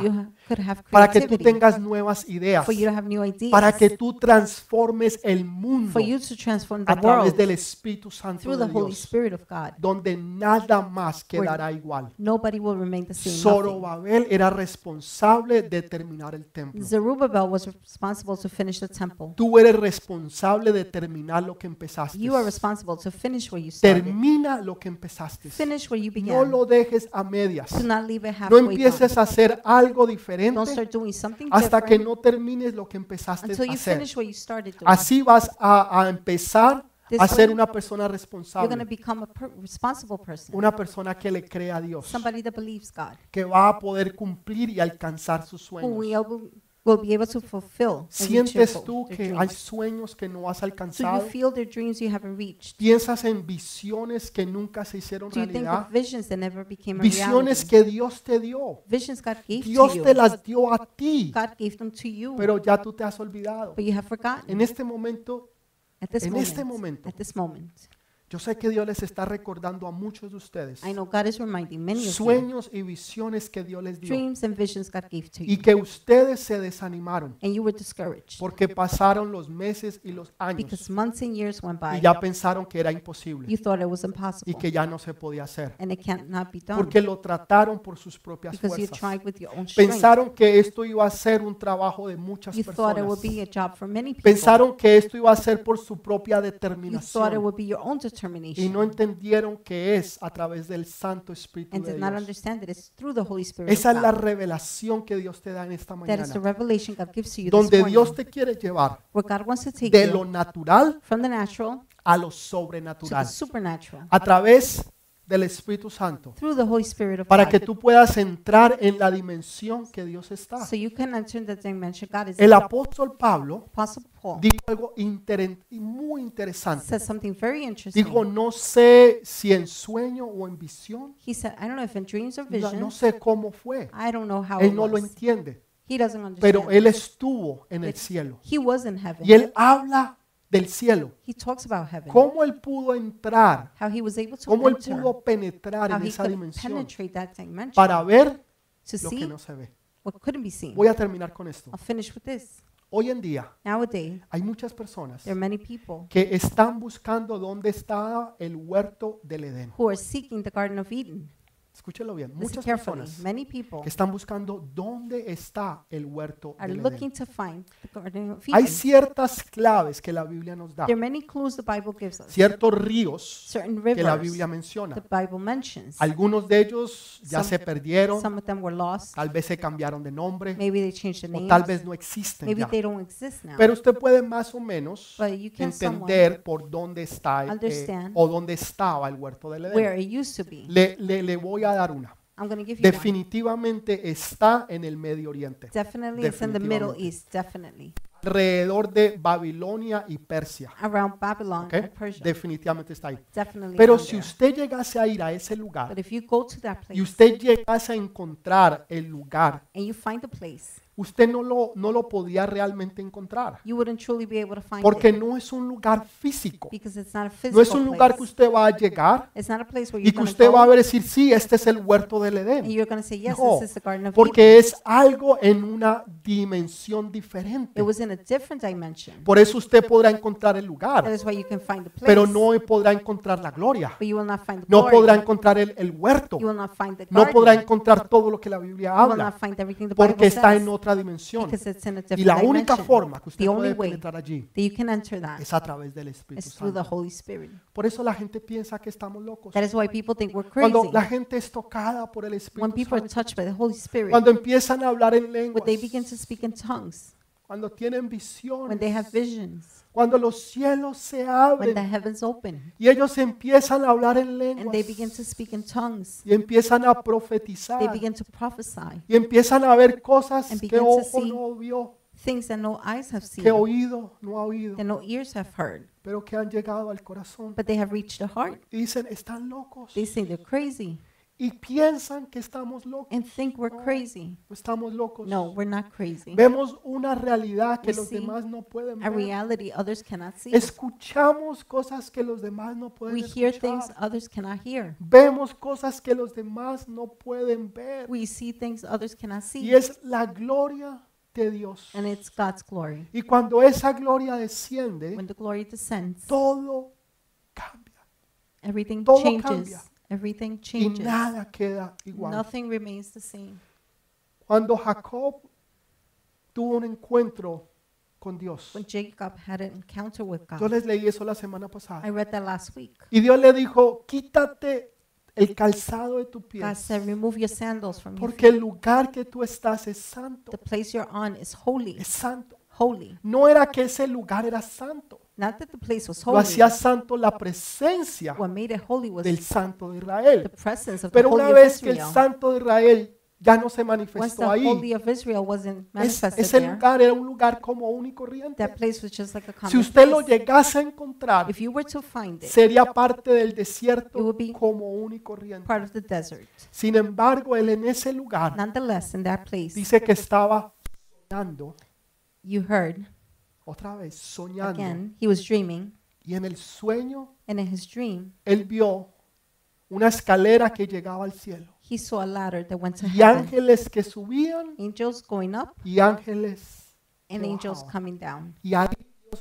S2: could have
S1: para que tú
S2: creativity,
S1: tengas nuevas ideas,
S2: for you to have new ideas,
S1: para que tú transformes el mundo
S2: for you to transform the
S1: a través
S2: world
S1: del Espíritu Santo
S2: through
S1: de
S2: Holy
S1: Dios,
S2: Spirit of God.
S1: donde nada más quedará igual.
S2: Nobody will remain the same. nothing.
S1: Zorobabel era responsable de terminar el templo.
S2: Zerubbabel was responsible to finish the temple.
S1: Tú eres responsable de terminar lo que empezaste.
S2: You are responsible to finish where you started.
S1: Termina lo que empezaste.
S2: Finish where you
S1: No lo dejes a medias.
S2: Do not leave it
S1: No
S2: halfway done.
S1: empieces a hacer algo
S2: Don't
S1: diferente hasta que no termines lo que empezaste a hacer. Así vas a, a empezar a ser una persona responsable, una persona que le cree a Dios, que va a poder cumplir y alcanzar sus sueños.
S2: Will, be able to fulfill and reach their
S1: ¿Sientes
S2: goal-
S1: tú
S2: their
S1: que hay
S2: dreams.
S1: sueños que no has
S2: So you
S1: alcanzado?
S2: feel their dreams you haven't reached.
S1: ¿Piensas en visiones que nunca se hicieron
S2: Do you think
S1: realidad?
S2: of visions that never became a
S1: Visiones
S2: reality?
S1: que Dios te dio.
S2: Visions God gave
S1: Dios
S2: to you.
S1: te las dio a ti,
S2: God gave them to you,
S1: pero ya tú te has olvidado.
S2: but you have forgotten.
S1: En este momento,
S2: At this
S1: en
S2: moment,
S1: este momento,
S2: at this moment,
S1: yo sé que Dios les está recordando a muchos de ustedes
S2: I know God is reminding many of you
S1: sueños y visiones que Dios les dio
S2: dreams and visions God gave to
S1: y
S2: you,
S1: que ustedes se desanimaron
S2: and you were discouraged
S1: porque pasaron los meses y los años
S2: because months and years went by.
S1: y ya pensaron que era imposible
S2: You thought it was
S1: y
S2: impossible,
S1: que ya no se podía hacer
S2: and it can't not be done
S1: porque lo trataron por sus propias
S2: because you
S1: fuerzas.
S2: tried with your own strength.
S1: Pensaron que esto iba a ser un trabajo de muchas
S2: You thought it would
S1: personas.
S2: be a job for many people.
S1: Pensaron que esto iba a ser por su propia
S2: You thought it
S1: determinación
S2: would be your own
S1: y
S2: determination,
S1: no entendieron que es a través del Santo Espíritu
S2: and
S1: de
S2: did not
S1: Dios.
S2: understand that it's through the Holy Spirit of
S1: Esa es la
S2: God.
S1: revelación que Dios te da en esta
S2: That is the
S1: mañana,
S2: revelation God gives to you this
S1: donde
S2: morning,
S1: Dios te quiere llevar
S2: where God wants to take
S1: de lo
S2: you
S1: natural
S2: from the natural
S1: a lo
S2: to the
S1: sobrenatural
S2: supernatural.
S1: A través del Espíritu Santo para que tú puedas entrar en la dimensión que Dios está. El apóstol Pablo dijo algo y muy interesante. Dijo, no sé si en sueño o en visión,
S2: He said, I don't know if in dreams or
S1: no, no sé cómo fue. Él no lo entiende, pero él estuvo en el cielo. Y él habla del cielo.
S2: He talks about heaven.
S1: ¿Cómo él pudo entrar?
S2: How he was able to
S1: ¿Cómo él
S2: enter.
S1: pudo penetrar
S2: How
S1: en
S2: he
S1: esa
S2: could
S1: dimensión
S2: penetrate that dimension
S1: para ver
S2: to
S1: lo que
S2: see
S1: no se ve?
S2: what couldn't be seen.
S1: Voy a terminar con esto.
S2: I'll finish with this.
S1: Hoy en día
S2: Nowadays,
S1: hay muchas personas
S2: there are many people
S1: que están buscando dónde está el huerto del Edén.
S2: who are seeking the Garden of Eden.
S1: Escúchelo bien, muchas personas
S2: Many people
S1: que están buscando dónde está el huerto
S2: are
S1: del
S2: looking
S1: Edén.
S2: to find the Garden of
S1: Hay ciertas claves que la Biblia nos da,
S2: There are many clues the Bible gives us.
S1: ciertos ríos
S2: Certain
S1: que la
S2: rivers
S1: Biblia
S2: the
S1: menciona.
S2: Bible mentions.
S1: Algunos de ellos ya
S2: Some-
S1: se perdieron,
S2: Some of them were lost.
S1: tal vez se cambiaron de nombre
S2: Maybe they changed the
S1: o
S2: names.
S1: tal vez no existen
S2: Maybe
S1: ya.
S2: they don't exist now.
S1: Pero usted puede más o menos
S2: But you can somewhat
S1: entender por dónde está eh,
S2: understand
S1: o dónde estaba el huerto del Edén.
S2: where it used to be.
S1: Le, le- le voy a dar una.
S2: I'm going to give you one.
S1: Definitivamente está en el Medio Oriente.
S2: Definitely, it's in the Middle
S1: Definitivamente.
S2: East. Definitely.
S1: alrededor de Babilonia y Persia.
S2: around Babylon and Persia.
S1: Definitivamente está ahí.
S2: Definitely.
S1: Pero si
S2: there.
S1: usted llegase a ir a ese lugar
S2: But if you go to that place
S1: y usted llegase a encontrar el lugar,
S2: and you find the place,
S1: usted no lo, no lo podía realmente encontrar.
S2: you wouldn't truly be able to find
S1: Porque
S2: it
S1: no es un lugar físico.
S2: because it's not a physical
S1: No es un lugar que usted va a llegar
S2: It's not a place where
S1: y
S2: you're
S1: que usted
S2: go
S1: va a ver decir, sí, este es el huerto del
S2: and
S1: Edén.
S2: you're going to say, yes,
S1: No,
S2: this is the Garden of
S1: Porque
S2: Eden.
S1: es algo en una dimensión diferente.
S2: It was in a different dimension.
S1: Por eso usted podrá encontrar el
S2: That
S1: lugar,
S2: is why you can find the place.
S1: pero no podrá encontrar la gloria.
S2: but you will not find the
S1: No
S2: glory.
S1: podrá encontrar el, el huerto.
S2: You will not find the
S1: No
S2: garden.
S1: podrá encontrar todo lo que la Biblia
S2: you will
S1: habla.
S2: not find everything the Bible
S1: Porque está
S2: says
S1: en otra dimensión.
S2: because it's in a
S1: Y la única forma que usted puede penetrar allí es a través del Espíritu
S2: is through the
S1: Santo.
S2: Holy Spirit.
S1: Por eso la gente piensa que estamos locos.
S2: That is why people think we're crazy.
S1: Cuando la gente es tocada por el
S2: When
S1: Espíritu
S2: people are
S1: Santo,
S2: touched by the Holy Spirit,
S1: cuando empiezan a hablar en lenguas, cuando tienen
S2: when
S1: visiones,
S2: they have visions,
S1: cuando los cielos se
S2: when the
S1: abren
S2: heavens open,
S1: y ellos empiezan a hablar en
S2: and
S1: lenguas
S2: they begin to speak in tongues,
S1: y empiezan a
S2: they
S1: profetizar
S2: begin to prophesy
S1: y empiezan a ver cosas que ojo no vio,
S2: things that no eyes have
S1: que
S2: seen,
S1: oído no ha oído,
S2: that no ears have heard,
S1: pero que han llegado al corazón.
S2: but they have reached the heart.
S1: Y dicen, están locos.
S2: They say they're crazy
S1: Y piensan que estamos locos.
S2: and think we're crazy.
S1: No estamos locos.
S2: No, we're not crazy.
S1: Vemos una realidad que
S2: We
S1: los
S2: see
S1: demás no pueden
S2: A
S1: ver.
S2: reality others cannot see.
S1: Escuchamos cosas que los demás no pueden
S2: We hear things
S1: escuchar.
S2: others cannot hear.
S1: Vemos cosas que los demás no pueden ver.
S2: We see things others cannot
S1: Y
S2: see.
S1: es la gloria de Dios.
S2: And it's God's glory.
S1: Y cuando esa gloria desciende,
S2: When the glory descends,
S1: todo cambia.
S2: everything
S1: todo
S2: changes.
S1: cambia.
S2: Everything
S1: Y
S2: changes.
S1: nada queda igual.
S2: Nothing remains the same.
S1: Cuando Jacob tuvo un encuentro con Dios.
S2: When Jacob had an encounter with
S1: Yo
S2: God,
S1: les leí eso la semana
S2: I
S1: pasada.
S2: read that last week.
S1: Y Dios le dijo, quítate el calzado de tu pie,
S2: God said, Remove your sandals from your
S1: porque
S2: feet.
S1: el lugar que tú estás es santo,
S2: The place you're on is holy.
S1: es santo.
S2: Holy.
S1: No era que ese lugar era santo,
S2: Not that the place was
S1: lo
S2: holy.
S1: hacía santo la presencia
S2: What made it holy was
S1: del santo de Israel.
S2: the presence of the
S1: Pero
S2: holy
S1: una
S2: of
S1: vez que el
S2: Israel.
S1: santo de Israel ya no se
S2: Once the
S1: manifestó ahí,
S2: holy of Israel wasn't
S1: es-
S2: manifested
S1: ese
S2: there,
S1: lugar era un lugar común y corriente.
S2: that place was just like a
S1: Si
S2: common
S1: usted lo
S2: place.
S1: llegase a encontrar,
S2: If you were to find it,
S1: sería parte del
S2: It
S1: desierto
S2: would be
S1: común y corriente.
S2: part of the desert.
S1: Sin embargo, él en ese lugar
S2: Nonetheless, in that place,
S1: dice que estaba soñando,
S2: you heard
S1: otra vez, soñando.
S2: again, he was dreaming,
S1: Y en el sueño,
S2: and in his dream,
S1: él vio una escalera que llegaba al cielo.
S2: he saw a ladder that went to
S1: Y
S2: heaven.
S1: ángeles que subían
S2: Angels going up
S1: y ángeles
S2: and
S1: que
S2: angels
S1: bajaban.
S2: coming down.
S1: Y ahí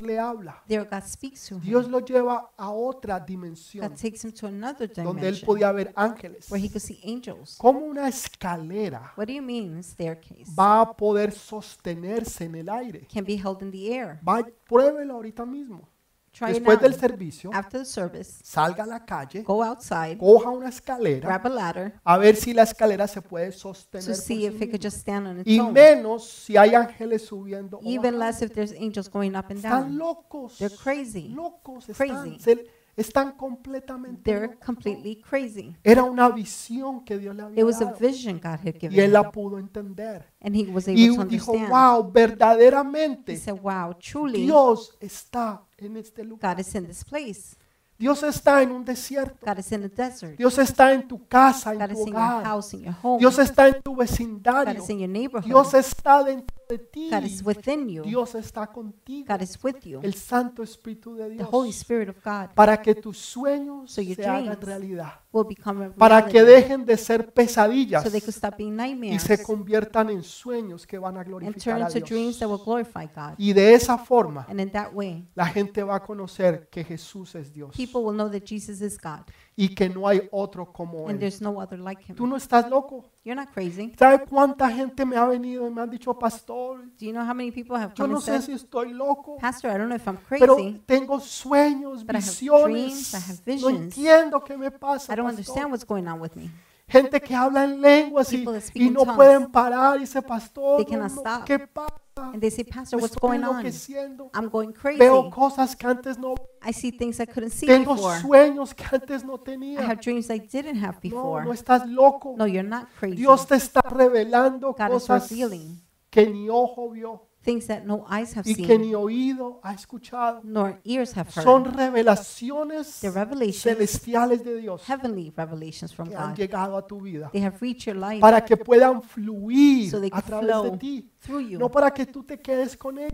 S1: Dios le habla.
S2: There, God speaks to
S1: Dios lo lleva a otra dimensión
S2: God takes him to another
S1: donde él
S2: dimension
S1: podía ver ángeles.
S2: where he could see angels.
S1: Como una escalera
S2: What do you mean, staircase?
S1: va a poder sostenerse en el aire?
S2: Can be held in the air.
S1: Va, pruébelo ahorita mismo.
S2: Try
S1: Después del servicio,
S2: After the service,
S1: salga a la calle,
S2: go outside,
S1: coja una escalera,
S2: grab a ladder
S1: a ver si la escalera se puede sostener.
S2: to
S1: por
S2: see
S1: sí
S2: if it could just stand on its
S1: Y
S2: own.
S1: menos si hay ángeles subiendo. o
S2: Even
S1: bajando.
S2: less if there's angels going up and
S1: Están
S2: down.
S1: locos.
S2: They're crazy.
S1: Locos.
S2: Crazy.
S1: Se- están completamente
S2: They're
S1: locos.
S2: completely crazy.
S1: Era una visión que Dios le había
S2: It was a
S1: dado.
S2: vision God had
S1: Y
S2: given
S1: él
S2: him,
S1: la pudo entender.
S2: and he was
S1: Y
S2: able to
S1: dijo,
S2: understand.
S1: wow,
S2: He
S1: verdaderamente
S2: said, "Wow, truly,
S1: Dios está en este lugar.
S2: God is in this place.
S1: Dios está en un desierto.
S2: God is in the desert.
S1: Dios está en tu casa, en
S2: God
S1: tu
S2: is in your
S1: hogar.
S2: house, in your home.
S1: Dios está en tu
S2: God
S1: vecindario.
S2: is in your neighborhood.
S1: Dios está dentro de ti.
S2: God is within you.
S1: Dios está contigo.
S2: God is with you.
S1: El Santo Espíritu de
S2: The
S1: Dios.
S2: Holy Spirit of God
S1: Para que tus sueños
S2: So your
S1: se hagan realidad.
S2: will become a
S1: Para que dejen de ser pesadillas
S2: so they could stop being
S1: y
S2: nightmares
S1: se conviertan en sueños que van a
S2: and
S1: glorificar
S2: turn
S1: a
S2: into dreams that will
S1: Dios.
S2: glorify God.
S1: Y de esa forma
S2: And in that way,
S1: la gente va a conocer que Jesús es Dios
S2: people will know that Jesus is God
S1: y que no hay otro como
S2: and
S1: Él.
S2: there's no other like
S1: Tú
S2: him.
S1: no estás loco.
S2: You're not crazy.
S1: ¿Sabe cuánta gente me ha venido y me han dicho, pastor,
S2: Do you know how many people have
S1: yo
S2: come
S1: no
S2: and
S1: sé
S2: said,
S1: si estoy loco,
S2: Pastor, I don't know if I'm
S1: pero
S2: crazy.
S1: tengo sueños,
S2: but I have
S1: visiones,
S2: dreams, I have
S1: no
S2: visions.
S1: entiendo qué me pasa.
S2: I don't
S1: pastor".
S2: understand what's going on with me.
S1: Gente que habla en lenguas y, no pueden parar y dice, pastor, no, no. ¿qué pasa?
S2: And they say, Pastor, what's going on? I'm going crazy.
S1: Veo cosas que antes no,
S2: I see things I couldn't see
S1: tengo
S2: before.
S1: sueños que antes no
S2: I
S1: tenía.
S2: have dreams I didn't have
S1: No,
S2: before.
S1: no estás loco.
S2: No, you're not crazy.
S1: Dios te está revelando
S2: God is
S1: cosas
S2: revealing
S1: que ni ojo vio,
S2: things that no eyes have
S1: y que
S2: seen,
S1: ni oído ha escuchado.
S2: nor ears have
S1: Son
S2: heard.
S1: revelaciones
S2: The revelations,
S1: celestiales de Dios
S2: heavenly revelations from
S1: que han
S2: God.
S1: llegado a tu vida
S2: They have reached your life
S1: para que puedan fluir
S2: so they
S1: a
S2: can
S1: través de ti. No para que tú te quedes con él,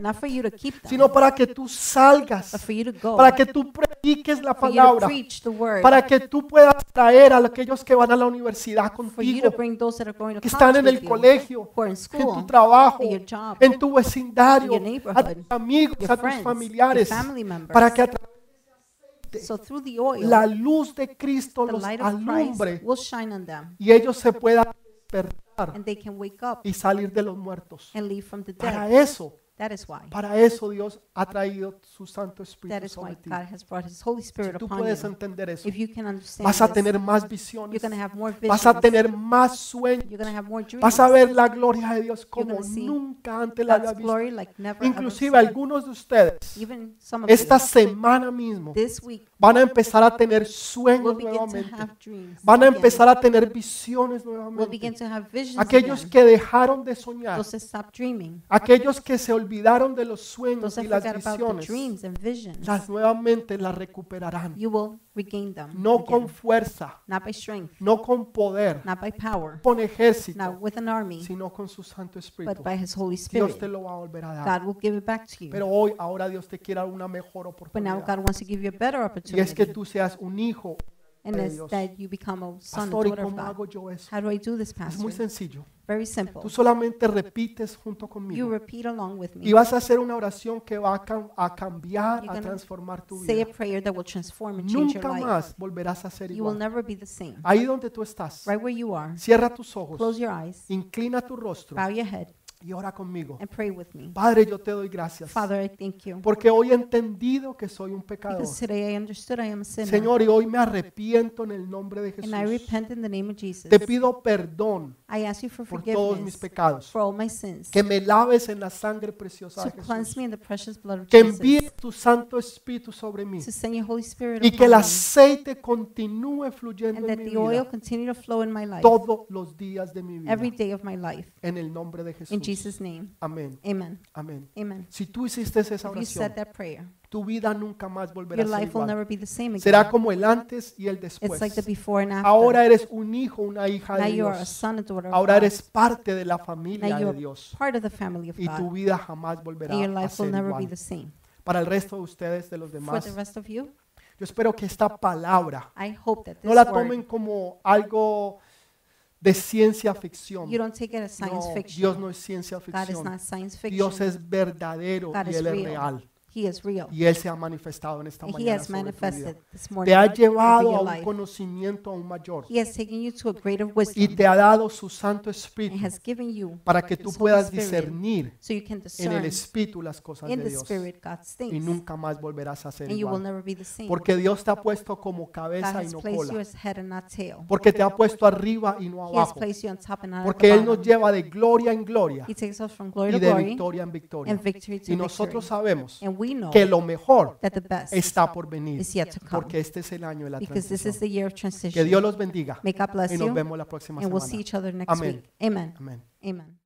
S1: sino para que tú salgas, para que tú prediques la palabra, para que tú puedas traer a aquellos que van a la universidad contigo, que están en el colegio, en tu trabajo, en tu vecindario, a tus amigos, a tus familiares, para que a través
S2: So through the oil,
S1: la luz de Cristo los alumbre
S2: Christ will shine on them,
S1: y ellos se puedan despertar
S2: and they can wake up
S1: y salir de los muertos.
S2: and leave from the
S1: Para
S2: dead.
S1: eso,
S2: That is why.
S1: para eso Dios ha traído su Santo
S2: That
S1: Espíritu
S2: is
S1: sobre
S2: why
S1: ti.
S2: God has brought His Holy
S1: Si
S2: Spirit
S1: tú
S2: upon
S1: puedes
S2: you.
S1: entender eso,
S2: If you can understand
S1: vas a
S2: this,
S1: tener más visiones,
S2: you're going to have more
S1: vas a
S2: visions.
S1: tener más sueños,
S2: You're going to have more dreams.
S1: vas a ver la gloria de Dios como
S2: gonna see
S1: nunca antes la había visto.
S2: glory like never ever
S1: Inclusive
S2: seen.
S1: algunos de ustedes
S2: Even some of
S1: esta
S2: you
S1: semana mismo
S2: this week
S1: van a empezar a tener
S2: will
S1: sueños
S2: begin to
S1: nuevamente.
S2: have dreams.
S1: Van a
S2: again.
S1: empezar a tener visiones
S2: begin
S1: nuevamente.
S2: to have visions
S1: Aquellos
S2: again.
S1: que dejaron de soñar,
S2: Those that stop dreaming.
S1: aquellos que se olvidaron de los sueños
S2: Those
S1: y las visiones, las nuevamente las recuperarán.
S2: You will regain them.
S1: No con fuerza,
S2: Not by strength,
S1: no con poder,
S2: not by power,
S1: con ejército,
S2: not with an army,
S1: sino con su Santo
S2: but
S1: Espíritu.
S2: by His Holy
S1: Dios te
S2: Spirit.
S1: lo va a volver a dar.
S2: God will give it back to you.
S1: Pero hoy, ahora Dios te quiere dar una mejor
S2: But now
S1: oportunidad.
S2: God wants to give you a better
S1: Y es que
S2: opportunity.
S1: tú seas un hijo.
S2: And
S1: de Dios.
S2: that you become a son
S1: Pastor, ¿y
S2: daughter of
S1: cómo
S2: God.
S1: hago yo eso?
S2: How do I do this,
S1: Es muy
S2: Pastor?
S1: sencillo.
S2: Very simple.
S1: Tú solamente repites junto
S2: You
S1: conmigo.
S2: repeat along with me.
S1: Y vas a hacer una oración que va a, cam- a cambiar,
S2: You're
S1: a
S2: gonna
S1: transformar tu
S2: Say a
S1: vida.
S2: prayer that will transform and change your
S1: Nunca
S2: life.
S1: más volverás a ser
S2: You will
S1: igual.
S2: never be the same.
S1: Ahí donde tú estás,
S2: Right where you are,
S1: cierra tus ojos,
S2: close your eyes,
S1: inclina tu rostro
S2: bow your head,
S1: y ora conmigo.
S2: and pray with me.
S1: Padre, yo te doy gracias.
S2: Father, I thank you.
S1: Porque hoy he entendido que soy un pecador.
S2: Because today I understood I am a sinner.
S1: Señor, y hoy me arrepiento en el nombre de
S2: And I
S1: Jesús.
S2: repent in the name of Jesus.
S1: Te pido perdón
S2: I ask you for
S1: por todos mis
S2: forgiveness
S1: pecados.
S2: for all my sins.
S1: Que me laves en la sangre preciosa de Jesús.
S2: me in the precious blood of
S1: Que
S2: Jesus.
S1: envíes tu Santo Espíritu sobre mí.
S2: To send your Holy Spirit
S1: Y que el aceite continúe fluyendo
S2: And
S1: en
S2: that
S1: mi
S2: the oil
S1: vida
S2: continue to flow in my life.
S1: todos los días de mi vida.
S2: Every day of my life.
S1: En el nombre de
S2: In
S1: Jesús.
S2: Jesus' name.
S1: Amén.
S2: Amen.
S1: Amén.
S2: Amen.
S1: Si tú hiciste esa
S2: If you
S1: oración,
S2: said that prayer,
S1: tu vida nunca más volverá
S2: your
S1: a ser
S2: life will
S1: igual.
S2: never be the same again.
S1: Será como el antes y el
S2: It's like the before and after.
S1: Ahora eres un hijo, una hija
S2: now
S1: de
S2: you are a
S1: Dios.
S2: son and daughter of
S1: Ahora
S2: God.
S1: eres parte de la familia
S2: Now you
S1: de
S2: are
S1: Dios.
S2: part of the family of
S1: Y tu
S2: God.
S1: vida jamás volverá
S2: And your
S1: a
S2: life will
S1: ser
S2: never be
S1: igual.
S2: the same.
S1: Para el resto de ustedes, de los
S2: For
S1: demás,
S2: the rest of you,
S1: yo espero que esta palabra
S2: I hope that this
S1: no la
S2: word,
S1: tomen como algo de ciencia ficción.
S2: you don't take it as science
S1: No,
S2: fiction.
S1: Dios no es ciencia
S2: God is
S1: ficción.
S2: not science fiction.
S1: Dios es verdadero
S2: God
S1: y
S2: is
S1: Él es
S2: real.
S1: real.
S2: He is real.
S1: Y Él se ha manifestado en esta
S2: And He
S1: mañana
S2: has
S1: sobre tu vida.
S2: manifested this morning
S1: Te ha llevado a un
S2: life.
S1: conocimiento aún mayor.
S2: He has taken you to a greater
S1: Y
S2: wisdom
S1: te ha dado su Santo
S2: and
S1: Espíritu
S2: has given you
S1: para que tú
S2: His Holy
S1: puedas
S2: Spirit
S1: discernir
S2: so you can
S1: en el
S2: discern
S1: Espíritu las cosas
S2: in
S1: de
S2: the
S1: Dios.
S2: Spirit God's
S1: Y
S2: things.
S1: nunca más volverás a ser
S2: And you will
S1: igual.
S2: never be the same.
S1: Porque Dios te ha puesto como
S2: God
S1: cabeza y
S2: has
S1: no
S2: placed you
S1: cola.
S2: as head and not tail.
S1: Porque te ha puesto arriba y no
S2: He has
S1: abajo.
S2: placed you on top and not at
S1: Porque
S2: the
S1: Él nos
S2: bottom.
S1: lleva de gloria en gloria
S2: He takes us from glory
S1: y
S2: to
S1: de
S2: glory
S1: victoria en victoria.
S2: and victory to
S1: Y nosotros
S2: victory.
S1: sabemos
S2: And we know
S1: que lo mejor
S2: that the best
S1: está por venir.
S2: is yet to come
S1: Porque este es el año de la
S2: because this is
S1: transición.
S2: the year of
S1: Que
S2: transition.
S1: Dios los bendiga
S2: May God bless
S1: y nos
S2: you
S1: vemos la próxima
S2: and we'll see
S1: semana.
S2: each other next
S1: Amén.
S2: week. Amen.
S1: Amén.
S2: Amen.